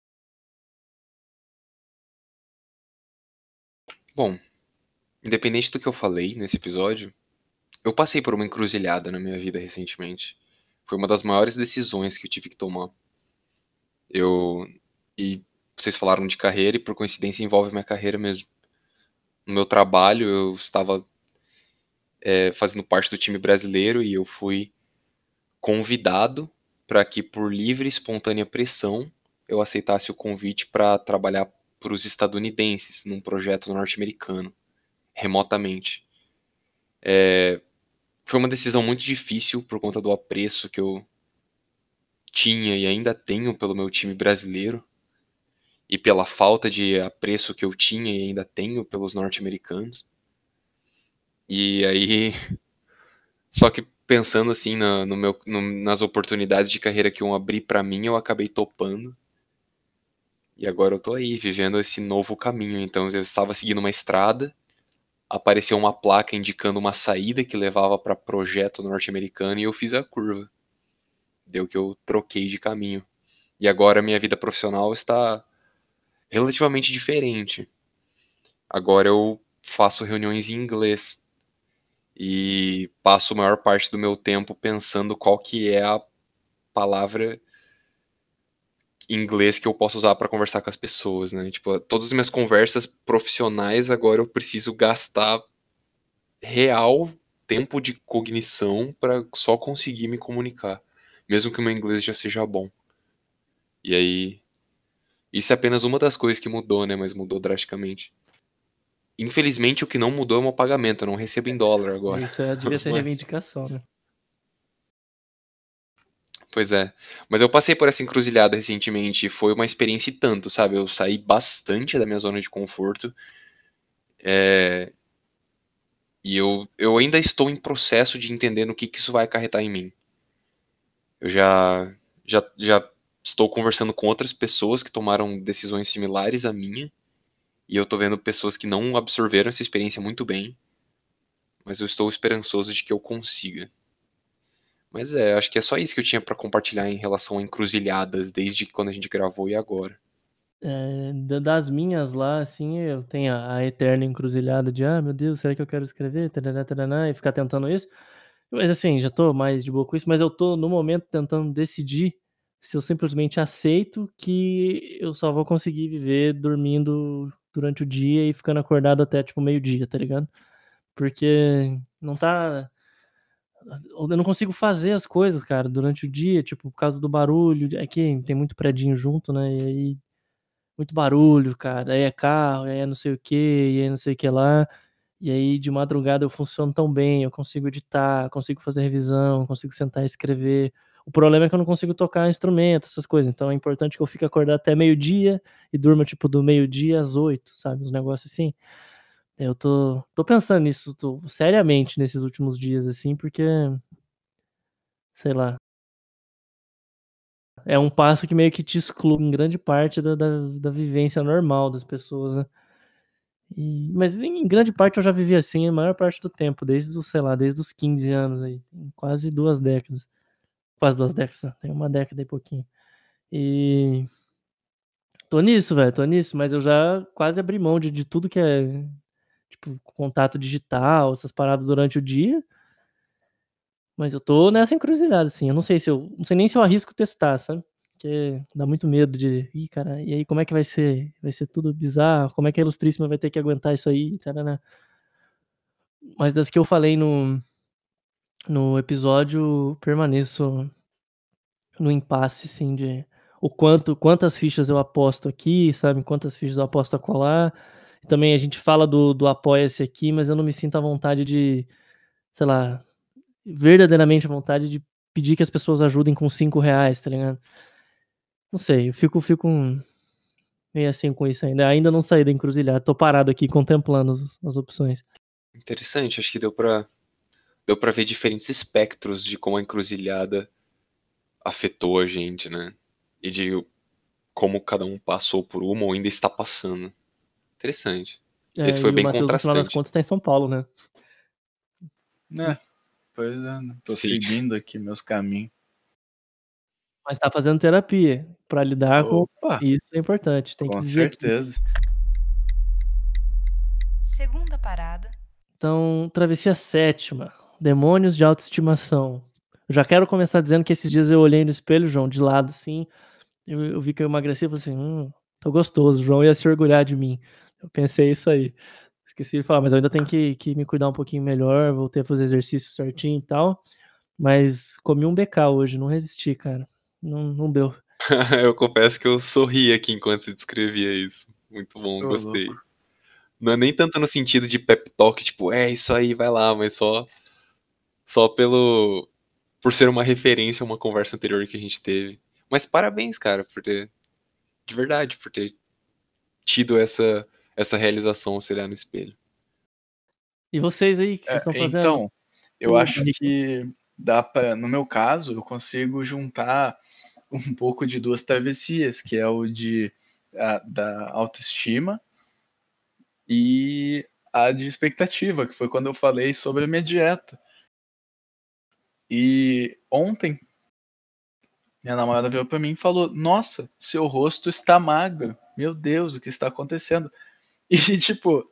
Bom, independente do que eu falei nesse episódio, eu passei por uma encruzilhada na minha vida recentemente. Foi uma das maiores decisões que eu tive que tomar. Eu. E vocês falaram de carreira e por coincidência envolve minha carreira mesmo. No meu trabalho eu estava é, fazendo parte do time brasileiro e eu fui convidado para que por livre e espontânea pressão eu aceitasse o convite para trabalhar para os estadunidenses num projeto norte-americano remotamente. É, foi uma decisão muito difícil por conta do apreço que eu tinha e ainda tenho pelo meu time brasileiro e pela falta de apreço que eu tinha e ainda tenho pelos norte-americanos. E aí, só que pensando assim no, no meu, no, nas oportunidades de carreira que iam abrir para mim, eu acabei topando. E agora eu tô aí vivendo esse novo caminho. Então eu estava seguindo uma estrada apareceu uma placa indicando uma saída que levava para projeto norte-americano e eu fiz a curva. Deu que eu troquei de caminho. E agora minha vida profissional está relativamente diferente. Agora eu faço reuniões em inglês e passo a maior parte do meu tempo pensando qual que é a palavra inglês que eu posso usar para conversar com as pessoas, né? Tipo, todas as minhas conversas profissionais agora eu preciso gastar real tempo de cognição para só conseguir me comunicar, mesmo que o meu inglês já seja bom. E aí isso é apenas uma das coisas que mudou, né? Mas mudou drasticamente. Infelizmente, o que não mudou é o meu pagamento. Eu não recebo em dólar agora. Isso é, devia ser Mas- reivindicação, né? Pois é. Mas eu passei por essa encruzilhada recentemente e foi uma experiência e tanto, sabe? Eu saí bastante da minha zona de conforto. É, E eu, eu ainda estou em processo de entender no que, que isso vai acarretar em mim. Eu já, já, já estou conversando com outras pessoas que tomaram decisões similares à minha. E eu tô vendo pessoas que não absorveram essa experiência muito bem. Mas eu estou esperançoso de que eu consiga. Mas é, acho que é só isso que eu tinha pra compartilhar em relação a encruzilhadas, desde quando a gente gravou e agora. É, da- das minhas lá, assim, eu tenho a, a eterna encruzilhada de, ah, meu Deus, será que eu quero escrever? Tarará, tarará, e ficar tentando isso. Mas assim, já tô mais de boa com isso, mas eu tô no momento tentando decidir se eu simplesmente aceito que eu só vou conseguir viver dormindo durante o dia e ficando acordado até tipo meio-dia, tá ligado? Porque não tá. Eu não consigo fazer as coisas, cara, durante o dia, tipo, por causa do barulho. É que tem muito predinho junto, né? E aí muito barulho, cara. Aí é carro, aí é não sei o que, e aí não sei o que lá. E aí de madrugada eu funciono tão bem, eu consigo editar, consigo fazer revisão, consigo sentar e escrever. O problema é que eu não consigo tocar instrumento, essas coisas. Então é importante que eu fique acordado até meio-dia e durma tipo do meio-dia às oito, sabe? Uns negócios assim. Eu tô, tô pensando nisso tô, seriamente nesses últimos dias, assim, porque. Sei lá. É um passo que meio que te exclui em grande parte da, da, da vivência normal das pessoas, né? E- mas em grande parte eu já vivi assim a maior parte do tempo, desde sei lá, desde os 15 anos aí, quase duas décadas. Quase duas décadas, né? tem uma década e pouquinho. E tô nisso, velho, tô nisso, mas eu já quase abri mão de, de tudo que é tipo contato digital, essas paradas durante o dia. Mas eu tô nessa encruzilhada, assim. Eu não sei se eu. Não sei nem se eu arrisco testar, sabe? Porque dá muito medo de. Ih, cara, e aí como é que vai ser? Vai ser tudo bizarro? Como é que a Ilustríssima vai ter que aguentar isso aí? Tarará. Mas das que eu falei no, no episódio, permaneço no impasse, assim, de o quanto, quantas fichas eu aposto aqui, sabe? Quantas fichas eu aposto a colar. Também a gente fala do, do apoia-se aqui, mas eu não me sinto à vontade de, sei lá, verdadeiramente à vontade de pedir que as pessoas ajudem com cinco reais, tá ligado? Não sei, eu fico, fico meio assim com isso ainda. Ainda não saí da encruzilhada, tô parado aqui contemplando as, as opções. Interessante, acho que deu pra, deu pra ver diferentes espectros de como a encruzilhada afetou a gente, né? E de como cada um passou por uma ou ainda está passando. Interessante. Esse foi É, e bem o Matheus, no final das contrastante. contas, tá em São Paulo, né? Né? Pois é, né? Tô Sim. seguindo aqui meus caminhos. Mas tá fazendo terapia. Pra lidar com Opa, isso é importante. Tem que com dizer aqui. certeza. Segunda parada. Então, travessia sétima. Demônios de autoestimação. Eu já quero começar dizendo que esses dias eu olhei no espelho, João, de lado, assim. Eu, eu vi que eu emagreci e falei assim: hum, tô gostoso. O João ia se orgulhar de mim. Eu pensei isso aí. Esqueci de falar, mas eu ainda tenho que, que me cuidar um pouquinho melhor. Voltei a fazer exercício certinho e tal. Mas comi um BK hoje, não resisti, cara. Não, não deu. eu confesso que eu sorri aqui enquanto você descrevia isso. Muito bom, Ô, gostei. louco. Não é nem tanto no sentido de pep talk, tipo, é isso aí, vai lá, mas só só pelo por ser uma referência a uma conversa anterior que a gente teve. Mas parabéns, cara, por ter de verdade, por ter tido essa essa realização se olhar no espelho. E vocês aí, o que vocês É, estão fazendo? então, eu Hum, acho que dá para, no meu caso, eu consigo juntar um pouco de duas travessias, que é o de a- da autoestima e a de expectativa, que foi quando eu falei sobre a minha dieta. E ontem minha namorada veio para mim e falou: "Nossa, seu rosto está magro. Meu Deus, o que está acontecendo?" E tipo,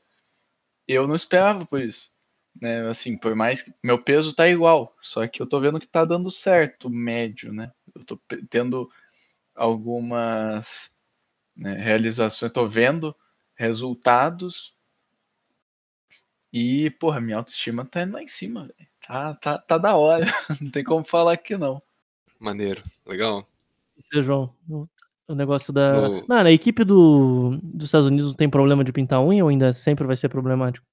eu não esperava por isso né? Assim, por mais que meu peso tá igual, só que eu tô vendo que tá dando certo, médio, né? Eu tô tendo algumas né, realizações, tô vendo resultados e, porra, minha autoestima tá lá em cima, velho. Tá, tá, tá da hora, não tem como falar que não. Maneiro, legal. E você, João? O, negócio da. No- Não, na equipe do, dos Estados Unidos não tem problema de pintar unha ou ainda sempre vai ser problemático?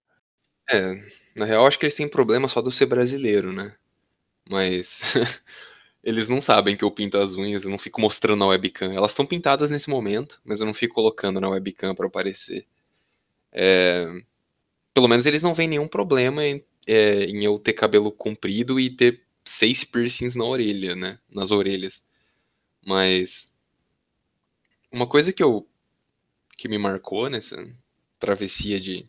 É, na real acho que eles têm problema só do ser brasileiro, né? Mas eles não sabem que eu pinto as unhas, eu não fico mostrando na webcam. Elas estão pintadas nesse momento, mas eu não fico colocando na webcam pra aparecer. É, Pelo menos eles não veem nenhum problema em, é, em eu ter cabelo comprido e ter seis piercings na orelha, né? Nas orelhas. Mas uma coisa que eu que me marcou nessa travessia de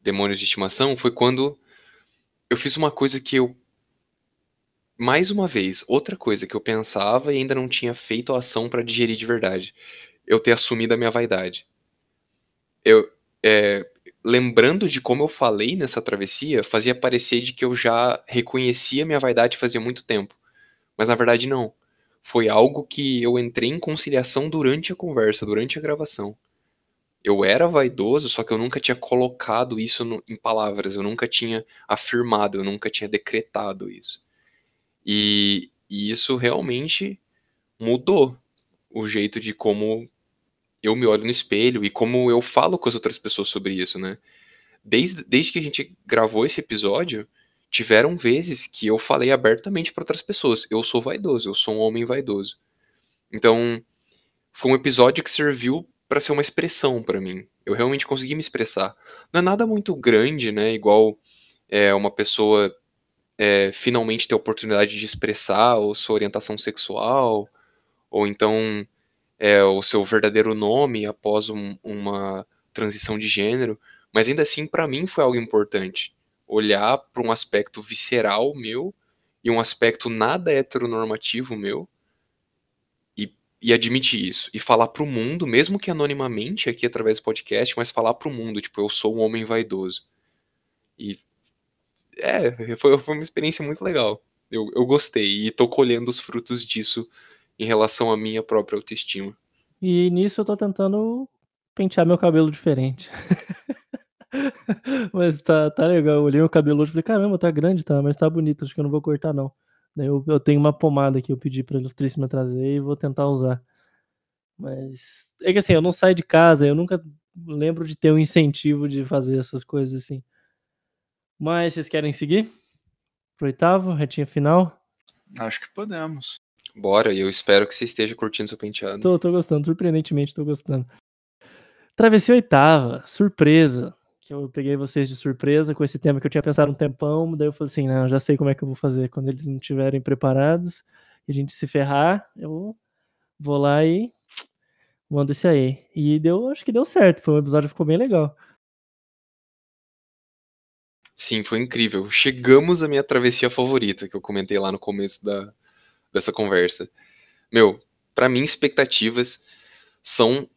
demônios de estimação foi quando eu fiz uma coisa que eu mais uma vez, outra coisa que eu pensava e ainda não tinha feito a ação pra digerir de verdade. Eu ter assumido a minha vaidade. Eu, é, lembrando de como eu falei nessa travessia, fazia parecer de que eu já reconhecia minha vaidade fazia muito tempo. Mas na verdade não. Foi algo que eu entrei em conciliação durante a conversa, durante a gravação. Eu era vaidoso, só que eu nunca tinha colocado isso no- em palavras, eu nunca tinha afirmado, eu nunca tinha decretado isso. E, e isso realmente mudou o jeito de como eu me olho no espelho e como eu falo com as outras pessoas sobre isso, né? Desde, desde que a gente gravou esse episódio, tiveram vezes que eu falei abertamente para outras pessoas: eu sou vaidoso, eu sou um homem vaidoso. Então, foi um episódio que serviu para ser uma expressão para mim. Eu realmente consegui me expressar. Não é nada muito grande, né? Igual é, uma pessoa é, finalmente ter a oportunidade de expressar ou sua orientação sexual, ou então é, o seu verdadeiro nome após um- uma transição de gênero. Mas ainda assim, para mim foi algo importante. Olhar para um aspecto visceral meu e um aspecto nada heteronormativo meu e, e admitir isso. E falar pro mundo, mesmo que anonimamente aqui através do podcast, mas falar pro mundo, tipo, eu sou um homem vaidoso. E é, foi, foi uma experiência muito legal. Eu, eu gostei e tô colhendo os frutos disso em relação à minha própria autoestima. E nisso eu tô tentando pentear meu cabelo diferente. mas tá, tá legal. Eu olhei meu cabelo hoje e falei, caramba, tá grande, tá? Mas tá bonito, acho que eu não vou cortar, não. Daí eu, eu tenho uma pomada que eu pedi pra ilustríssima trazer e vou tentar usar. Mas é que assim, eu não saio de casa, eu nunca lembro de ter um incentivo de fazer essas coisas assim. Mas vocês querem seguir? Pro oitavo, retinha final? Acho que podemos. Bora, e eu espero que você esteja curtindo seu penteado. Tô, tô gostando, surpreendentemente tô gostando. Travessia oitava, surpresa. Que eu peguei vocês de surpresa com esse tema que eu tinha pensado um tempão, daí eu falei assim, não, já sei como é que eu vou fazer. Quando eles não estiverem preparados e a gente se ferrar, eu vou lá e mando esse aí. E deu, acho que deu certo, foi um episódio que ficou bem legal. Sim, foi incrível. Chegamos à minha travessia favorita, que eu comentei lá no começo da, dessa conversa. Meu, para mim, expectativas são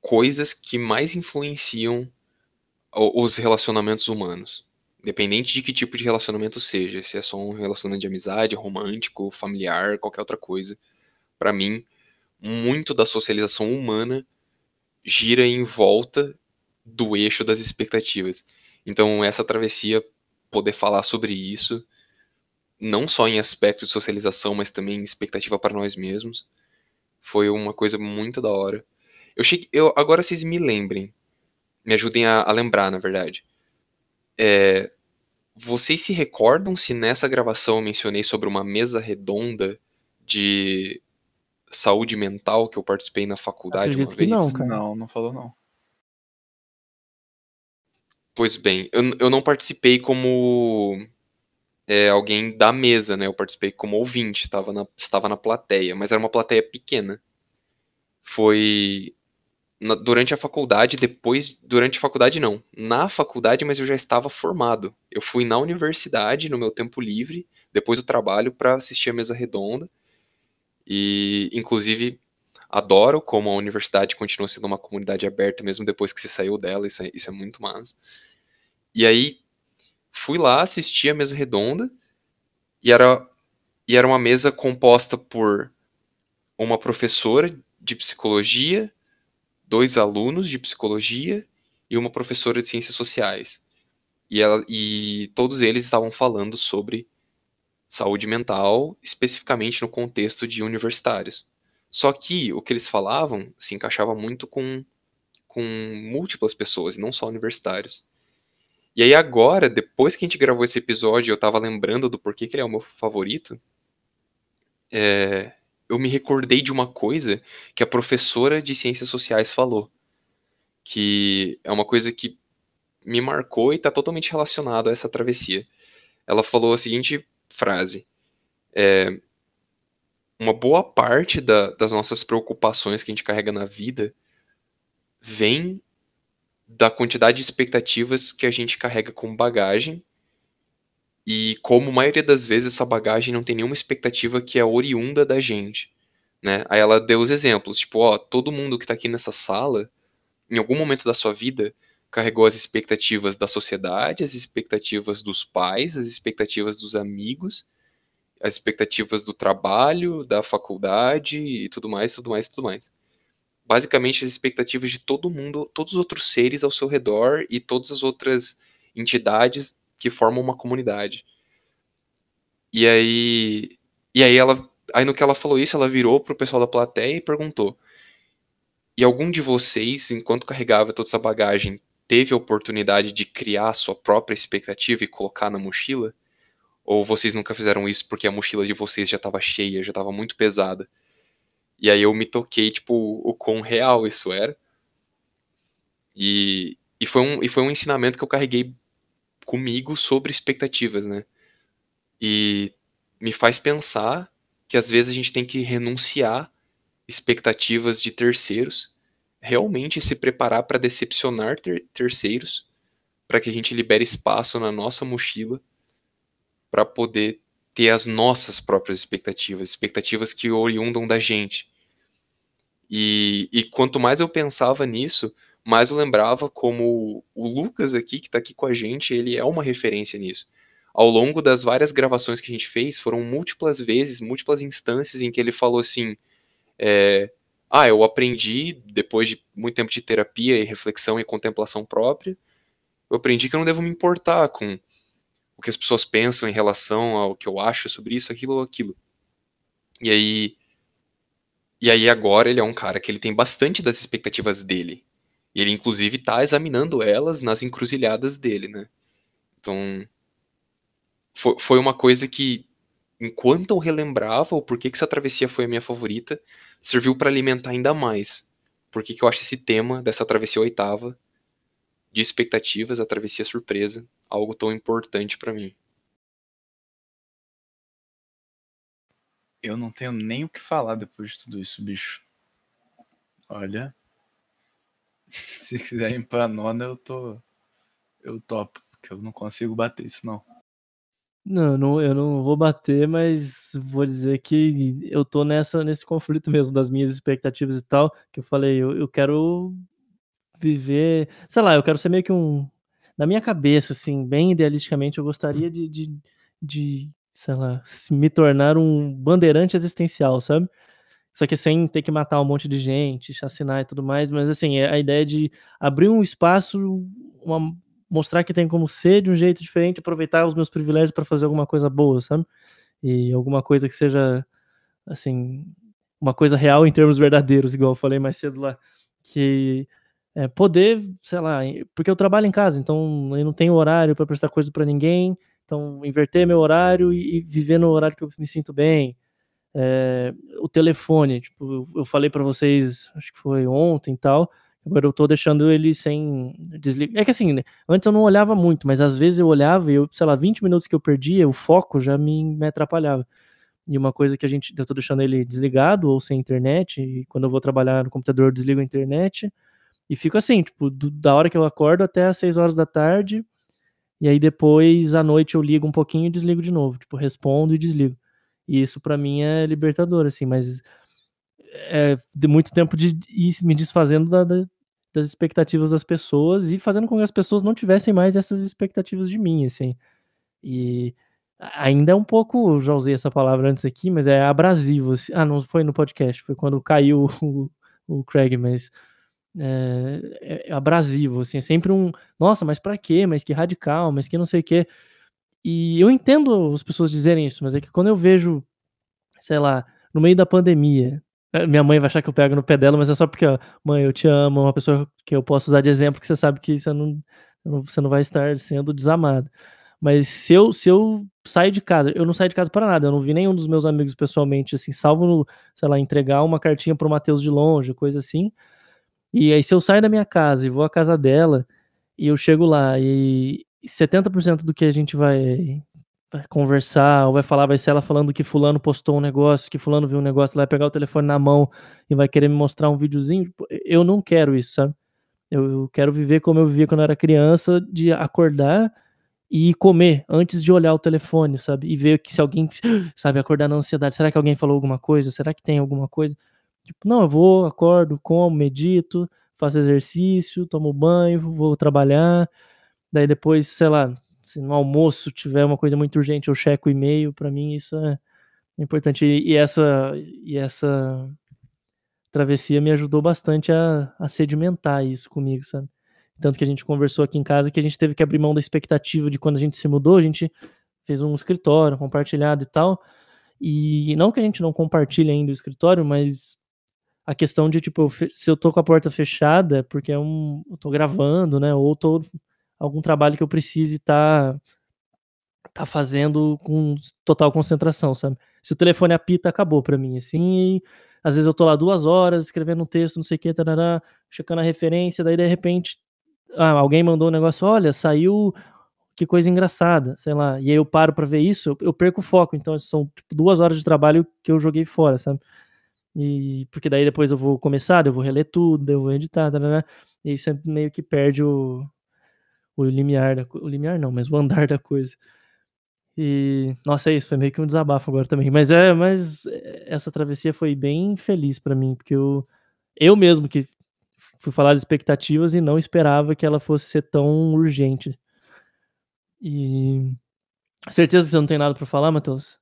coisas que mais influenciam os relacionamentos humanos. Independente de que tipo de relacionamento seja, se é só um relacionamento de amizade, romântico, familiar, qualquer outra coisa. Para mim, muito da socialização humana gira em volta do eixo das expectativas. Então, essa travessia, poder falar sobre isso, não só em aspecto de socialização, mas também em expectativa para nós mesmos, foi uma coisa muito da hora. Eu cheguei, eu, agora vocês me lembrem, me ajudem a, a lembrar, na verdade. É, vocês se recordam se nessa gravação eu mencionei sobre uma mesa redonda de saúde mental que eu participei na faculdade Acredito uma que vez? não, cara. Não, não falou não. Pois bem, eu, eu não participei como é, alguém da mesa, né? Eu participei como ouvinte, estava na, estava na plateia, mas era uma plateia pequena. Foi na- durante a faculdade, depois. Durante a faculdade, não. Na faculdade, mas eu já estava formado. Eu fui na universidade, no meu tempo livre, depois do trabalho, para assistir a mesa redonda. E, inclusive, adoro como a universidade continua sendo uma comunidade aberta, mesmo depois que se saiu dela. Isso é, isso é muito massa. E aí, fui lá assistir a mesa redonda. E era, e era uma mesa composta por uma professora de psicologia dois alunos de psicologia e uma professora de ciências sociais. E, ela, e todos eles estavam falando sobre saúde mental, especificamente no contexto de universitários. Só que o que eles falavam se encaixava muito com, com múltiplas pessoas, e não só universitários. E aí agora, depois que a gente gravou esse episódio, eu tava lembrando do porquê que ele é o meu favorito, é, eu me recordei de uma coisa que a professora de ciências sociais falou, que é uma coisa que me marcou e está totalmente relacionado a essa travessia. Ela falou a seguinte frase: é, uma boa parte da- das nossas preocupações que a gente carrega na vida vem da quantidade de expectativas que a gente carrega como bagagem e como a maioria das vezes essa bagagem não tem nenhuma expectativa que é oriunda da gente, né? Aí ela deu os exemplos, tipo, ó, todo mundo que tá aqui nessa sala, em algum momento da sua vida, carregou as expectativas da sociedade, as expectativas dos pais, as expectativas dos amigos, as expectativas do trabalho, da faculdade e tudo mais, tudo mais, tudo mais. Basicamente as expectativas de todo mundo, todos os outros seres ao seu redor e todas as outras entidades que formam uma comunidade. E aí, e aí ela, aí no que ela falou isso, ela virou pro pessoal da plateia e perguntou: "E algum de vocês, enquanto carregava toda essa bagagem, teve a oportunidade de criar a sua própria expectativa e colocar na mochila? Ou vocês nunca fizeram isso porque a mochila de vocês já estava cheia, já estava muito pesada?" E aí eu me toquei, tipo, o quão real isso era. E, e, foi um, e foi um ensinamento que eu carreguei comigo sobre expectativas, né? E me faz pensar que às vezes a gente tem que renunciar expectativas de terceiros, realmente se preparar para decepcionar ter terceiros, para que a gente libere espaço na nossa mochila para poder ter as nossas próprias expectativas, expectativas que oriundam da gente. E, e quanto mais eu pensava nisso, mais eu lembrava como o Lucas aqui, que está aqui com a gente, ele é uma referência nisso. Ao longo das várias gravações que a gente fez, foram múltiplas vezes, múltiplas instâncias em que ele falou assim: é, Ah, eu aprendi, depois de muito tempo de terapia e reflexão e contemplação própria, eu aprendi que eu não devo me importar com o que as pessoas pensam em relação ao que eu acho sobre isso, aquilo ou aquilo. E aí. E aí agora ele é um cara que ele tem bastante das expectativas dele. E ele, inclusive, tá examinando elas nas encruzilhadas dele, né? Então. Foi, foi uma coisa que, enquanto eu relembrava o porquê que essa travessia foi a minha favorita, serviu para alimentar ainda mais. Porque que eu acho esse tema dessa travessia oitava, de expectativas, a travessia surpresa, algo tão importante para mim. Eu não tenho nem o que falar depois de tudo isso, bicho. Olha. Se quiser ir pra nona, eu tô. Eu topo. que eu não consigo bater isso, não. Não, não, eu não vou bater, mas vou dizer que eu tô nessa, nesse conflito mesmo das minhas expectativas e tal, que eu falei, eu, eu quero viver, sei lá, eu quero ser meio que um, na minha cabeça, assim, bem idealisticamente, eu gostaria de, de, de sei lá, me tornar um bandeirante existencial, sabe? Só que sem ter que matar um monte de gente, chacinar e tudo mais, mas assim, é a ideia de abrir um espaço, uma, mostrar que tem como ser de um jeito diferente, aproveitar os meus privilégios para fazer alguma coisa boa, sabe? E alguma coisa que seja, assim, uma coisa real em termos verdadeiros, igual eu falei mais cedo lá. Que é, poder, sei lá, porque eu trabalho em casa, então eu não tenho horário para prestar coisa para ninguém, então inverter meu horário e, e, viver no horário que eu me sinto bem. É, o telefone, tipo, eu falei para vocês, acho que foi ontem e tal, Agora eu tô deixando ele sem desligar. É que assim, né, antes eu não olhava muito, mas às vezes eu olhava e eu, sei lá, 20 minutos que eu perdia, o foco já me, me atrapalhava. E uma coisa que a gente, eu tô deixando ele desligado ou sem internet, e quando eu vou trabalhar no computador eu desligo a internet, e fico assim, tipo, do, da hora que eu acordo até as 6 horas da tarde, e aí depois à noite eu ligo um pouquinho e desligo de novo, tipo, respondo e desligo. E isso para mim é libertador, assim, mas é, de muito tempo de ir me desfazendo da, da, das expectativas das pessoas e fazendo com que as pessoas não tivessem mais essas expectativas de mim, assim. E ainda é um pouco, já usei essa palavra antes aqui, mas é abrasivo. Assim. Ah, não foi no podcast, foi quando caiu o, o Craig, mas é, é abrasivo, assim, é sempre um, nossa, mas para quê? Mas que radical, mas que não sei o quê. E eu entendo as pessoas dizerem isso, mas é que quando eu vejo, sei lá, no meio da pandemia, é, minha mãe vai achar que eu pego no pé dela, mas é só porque, ó, mãe, eu te amo, uma pessoa que eu posso usar de exemplo, que você sabe que você não, você não vai estar sendo desamado. Mas se eu, se eu saio de casa, eu não saio de casa para nada, eu não vi nenhum dos meus amigos pessoalmente, assim, salvo no, sei lá, entregar uma cartinha pro Matheus de longe, coisa assim. E aí, se eu saio da minha casa e vou à casa dela, e eu chego lá, e 70% do que a gente vai vai conversar, ou vai falar, vai ser ela falando que fulano postou um negócio, que fulano viu um negócio, ela vai pegar o telefone na mão e vai querer me mostrar um videozinho. Tipo, eu não quero isso, sabe? Eu, eu quero viver como eu vivia quando eu era criança, de acordar e comer antes de olhar o telefone, sabe? E ver que se alguém, sabe, acordar na ansiedade, será que alguém falou alguma coisa? Será que tem alguma coisa? Tipo, não, eu vou, acordo, como, medito, faço exercício, tomo banho, vou trabalhar, daí depois, sei lá, se no almoço tiver uma coisa muito urgente, eu checo o e-mail, para mim isso é importante. E, essa e essa travessia me ajudou bastante a, a sedimentar isso comigo, sabe? Tanto que a gente conversou aqui em casa que a gente teve que abrir mão da expectativa de quando a gente se mudou, a gente fez um escritório compartilhado e tal. E não que a gente não compartilhe ainda o escritório, mas a questão de, tipo, se eu tô com a porta fechada, porque é um, eu tô gravando, né? Ou tô algum trabalho que eu precise estar tá, tá fazendo com total concentração, sabe? Se o telefone apita, acabou para mim, assim, às vezes eu tô lá duas horas escrevendo um texto, não sei o que, tarará, checando a referência, daí de repente ah, alguém mandou um negócio, olha, saiu que coisa engraçada, sei lá, e aí eu paro para ver isso, eu, eu, perco o foco, então são tipo, duas horas de trabalho que eu joguei fora, sabe? E porque daí depois eu vou começar, eu vou reler tudo, eu vou editar, tarará, e isso é meio que perde o, o limiar, da, o limiar não, mas o andar da coisa. E nossa, é isso, foi meio que um desabafo agora também. Mas é, mas essa travessia foi bem feliz para mim, porque eu eu mesmo que fui falar de expectativas e não esperava que ela fosse ser tão urgente. E certeza que você não tem nada para falar, Matheus?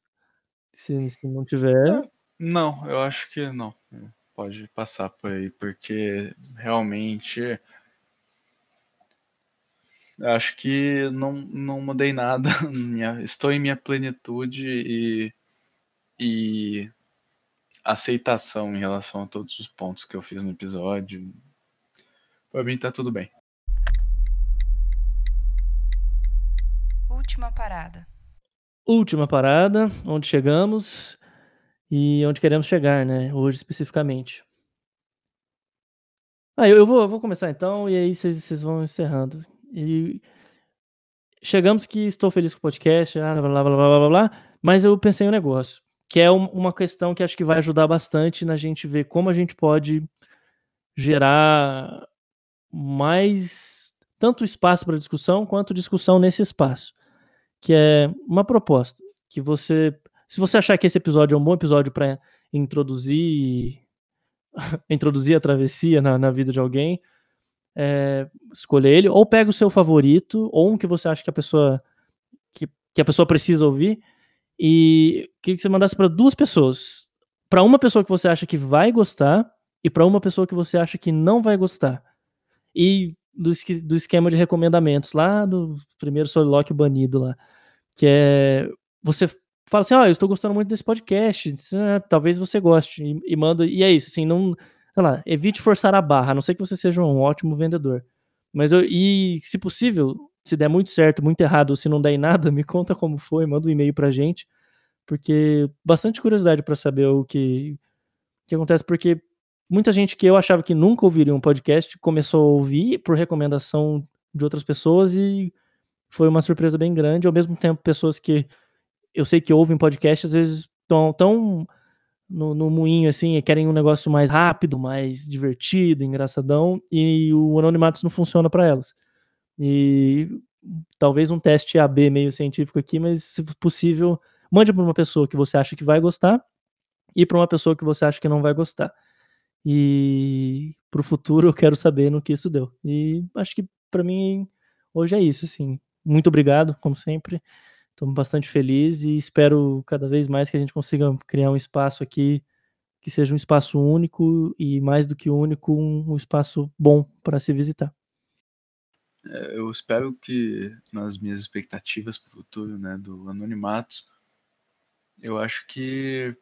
Se, se não tiver, não, eu acho que não. Pode passar por aí, porque realmente Acho que não, não mudei nada. Estou em minha plenitude e, e aceitação em relação a todos os pontos que eu fiz no episódio. Pra mim tá tudo bem. Última parada. Última parada, onde chegamos e onde queremos chegar, né? Hoje especificamente. Ah, eu, eu vou, eu vou começar então e aí vocês vão encerrando. E chegamos que estou feliz com o podcast, blá, blá, blá, blá, blá, blá, mas eu pensei um negócio, que é uma questão que acho que vai ajudar bastante na gente ver como a gente pode gerar mais tanto espaço para discussão quanto discussão nesse espaço, que é uma proposta que você, se você achar que esse episódio é um bom episódio para introduzir introduzir a travessia na, na vida de alguém, é, escolher ele, ou pega o seu favorito, ou um que você acha que a pessoa que, que a pessoa precisa ouvir, e queria que você mandasse para duas pessoas. Para uma pessoa que você acha que vai gostar, e para uma pessoa que você acha que não vai gostar. E do, do esquema de recomendamentos lá do primeiro Solilóquio banido lá, que é você fala assim, ó, oh, eu estou gostando muito desse podcast, ah, talvez você goste, e, e, manda, e é isso, assim, não, sei lá, evite forçar a barra, a não ser que você seja um ótimo vendedor. Mas eu, e se possível, se der muito certo, muito errado, ou se não der em nada, me conta como foi, manda um e-mail pra gente, porque bastante curiosidade para saber o que, que acontece, porque muita gente que eu achava que nunca ouviria um podcast começou a ouvir por recomendação de outras pessoas e foi uma surpresa bem grande, ao mesmo tempo pessoas que eu sei que ouvem podcast, às vezes estão tão no, no moinho assim querem um negócio mais rápido, mais divertido, engraçadão, e o Anonimatos não funciona para elas. E talvez um teste AB meio científico aqui, mas se possível, mande para uma pessoa que você acha que vai gostar e para uma pessoa que você acha que não vai gostar. E para o futuro eu quero saber no que isso deu. E acho que para mim hoje é isso, assim. Muito obrigado, como sempre. Estou bastante feliz e espero cada vez mais que a gente consiga criar um espaço aqui que seja um espaço único e, mais do que único, um, espaço bom para se visitar. É, eu espero que, nas minhas expectativas para o futuro né, do Anonimatos, eu acho que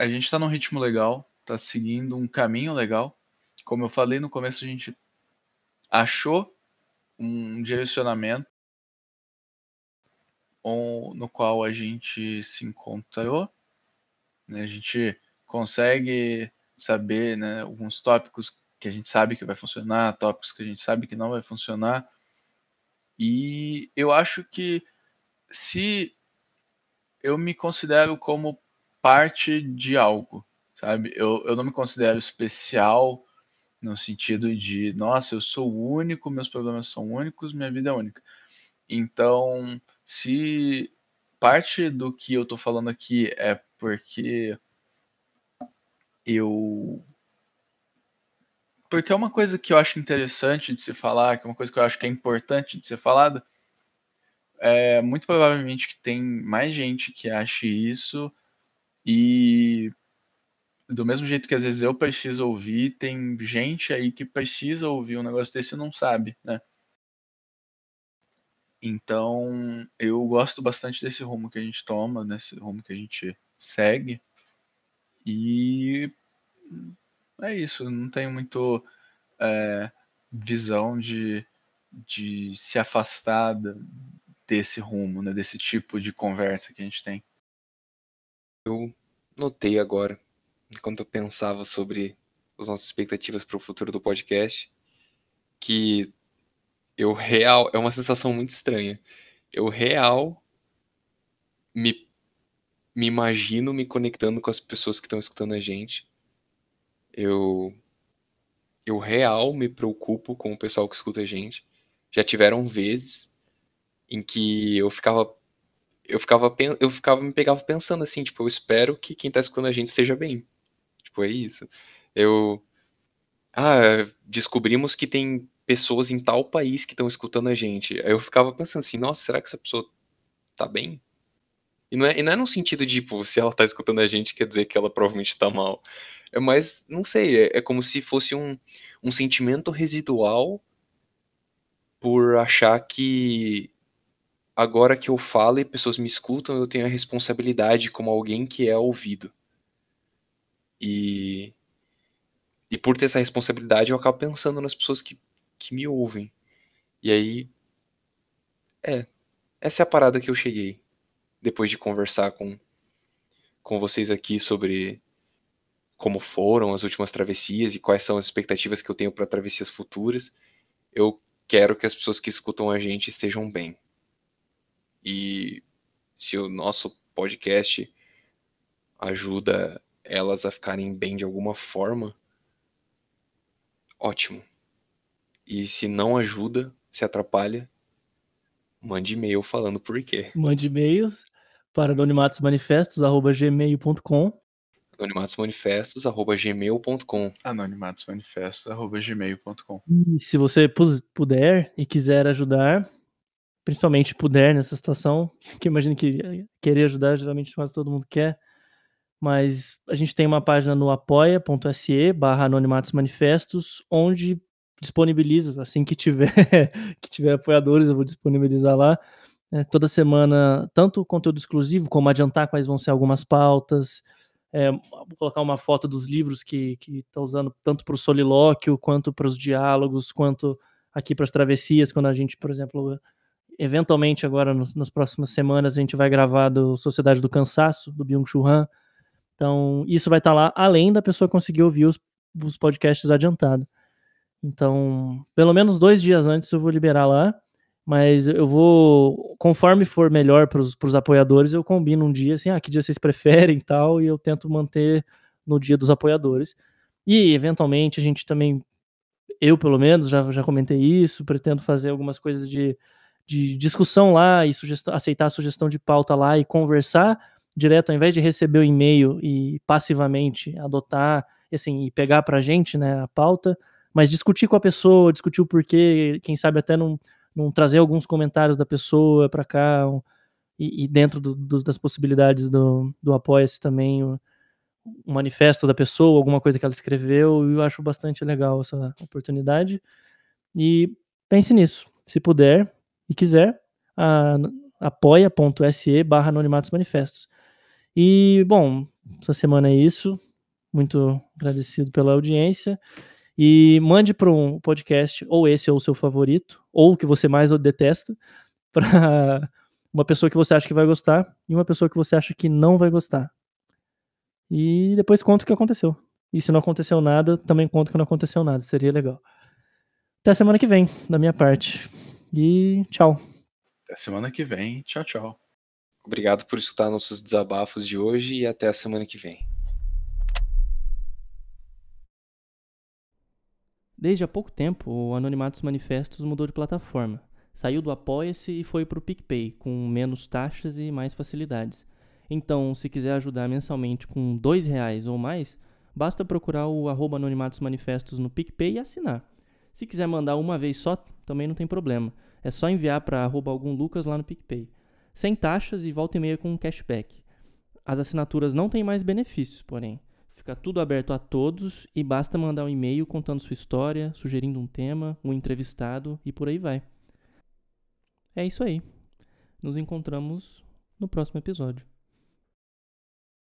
a gente está num ritmo legal, está seguindo um caminho legal. Como eu falei no começo, a gente achou um direcionamento no qual a gente se encontrou, né? a gente consegue saber né, alguns tópicos que a gente sabe que vai funcionar, tópicos que a gente sabe que não vai funcionar. E eu acho que se eu me considero como parte de algo, sabe? Eu, eu não me considero especial no sentido de, nossa, eu sou único, meus problemas são únicos, minha vida é única. Então, se parte do que eu tô falando aqui é porque eu porque é uma coisa que eu acho interessante de se falar, que é uma coisa que eu acho que é importante de ser falada. É muito provavelmente que tem mais gente que ache isso e do mesmo jeito que às vezes eu preciso ouvir, tem gente aí que precisa ouvir um negócio desse e não sabe, né? Então, eu gosto bastante desse rumo que a gente toma, desse rumo que a gente segue. E é isso, não tenho muito é, visão de, de se afastar desse rumo, né, desse tipo de conversa que a gente tem. Eu notei agora, enquanto eu pensava sobre as nossas expectativas para o futuro do podcast, que eu real, é uma sensação muito estranha. Eu real me, me imagino me conectando com as pessoas que estão escutando a gente. Eu eu real me preocupo com o pessoal que escuta a gente. Já tiveram vezes em que eu ficava eu ficava eu ficava me pegava pensando assim, tipo, eu espero que quem tá escutando a gente esteja bem. Tipo, é isso. Eu ah, descobrimos que tem pessoas em tal país que estão escutando a gente. Eu ficava pensando assim, nossa, será que essa pessoa tá bem? E não é, e não é no sentido de, tipo, se ela tá escutando a gente, quer dizer que ela provavelmente tá mal. É mais, não sei, é, é como se fosse um, um sentimento residual por achar que agora que eu falo e pessoas me escutam, eu tenho a responsabilidade como alguém que é ouvido. E, e por ter essa responsabilidade, eu acabo pensando nas pessoas que que me ouvem. E aí. É. Essa é a parada que eu cheguei. Depois de conversar com, com vocês aqui sobre como foram as últimas travessias e quais são as expectativas que eu tenho para travessias futuras. Eu quero que as pessoas que escutam a gente estejam bem. E se o nosso podcast ajuda elas a ficarem bem de alguma forma, ótimo E se não ajuda, se atrapalha, mande e-mail falando por quê. Mande e-mails para anonimatosmanifestos.gmail.com anonimatosmanifestos.gmail.com anonimatosmanifestos.gmail.com E se você puder e quiser ajudar, principalmente puder nessa situação, que eu imagino que querer ajudar geralmente quase todo mundo quer, mas a gente tem uma página no apoia.se barra anonimatosmanifestos, onde disponibilizo, assim que tiver, que tiver apoiadores, eu vou disponibilizar lá, é, toda semana, tanto conteúdo exclusivo, como adiantar quais vão ser algumas pautas, é, colocar uma foto dos livros que está usando tanto para o solilóquio, quanto para os diálogos, quanto aqui para as travessias, quando a gente, por exemplo, eventualmente agora nos, nas próximas semanas a gente vai gravar do Sociedade do Cansaço, do Byung-Chul Han. Então, isso vai estar lá, além da pessoa conseguir ouvir os, os podcasts adiantado. Então, pelo menos dois dias antes eu vou liberar lá, mas eu vou, conforme for melhor para os apoiadores, eu combino um dia, assim, ah, que dia vocês preferem e tal, e eu tento manter no dia dos apoiadores. E, eventualmente, a gente também, eu pelo menos, já, já comentei isso, pretendo fazer algumas coisas de, de discussão lá e sugestão, aceitar a sugestão de pauta lá e conversar direto, ao invés de receber o e-mail e passivamente adotar, assim, e pegar pra gente, né, a pauta, mas discutir com a pessoa, discutir o porquê, quem sabe até não, não trazer alguns comentários da pessoa para cá, um, e, e, dentro do, do, das possibilidades do, do Apoia-se também, o, um manifesto da pessoa, alguma coisa que ela escreveu, eu acho bastante legal essa oportunidade. E pense nisso, se puder e quiser, apoia.se barra anonimatos manifestos. E, bom, essa semana é isso. Muito agradecido pela audiência. E mande para um podcast, ou esse ou o seu favorito, ou o que você mais detesta, para uma pessoa que você acha que vai gostar e uma pessoa que você acha que não vai gostar. E depois conta o que aconteceu. E se não aconteceu nada, também conta que não aconteceu nada. Seria legal. Até semana que vem, da minha parte. E tchau. Até semana que vem. Tchau, tchau. Obrigado por escutar nossos desabafos de hoje e até a semana que vem. Desde há pouco tempo, o Anonimatos Manifestos mudou de plataforma. Saiu do Apoia-se e foi para o PicPay, com menos taxas e mais facilidades. Então, se quiser ajudar mensalmente com R$ reais ou mais, basta procurar o arroba Anonimatos Manifestos no PicPay e assinar. Se quiser mandar uma vez só, também não tem problema. É só enviar para algum Lucas lá no PicPay sem taxas e volta e meia com cashback. As assinaturas não têm mais benefícios, porém. Fica tudo aberto a todos e basta mandar um e-mail contando sua história, sugerindo um tema, um entrevistado e por aí vai. É isso aí. Nos encontramos no próximo episódio.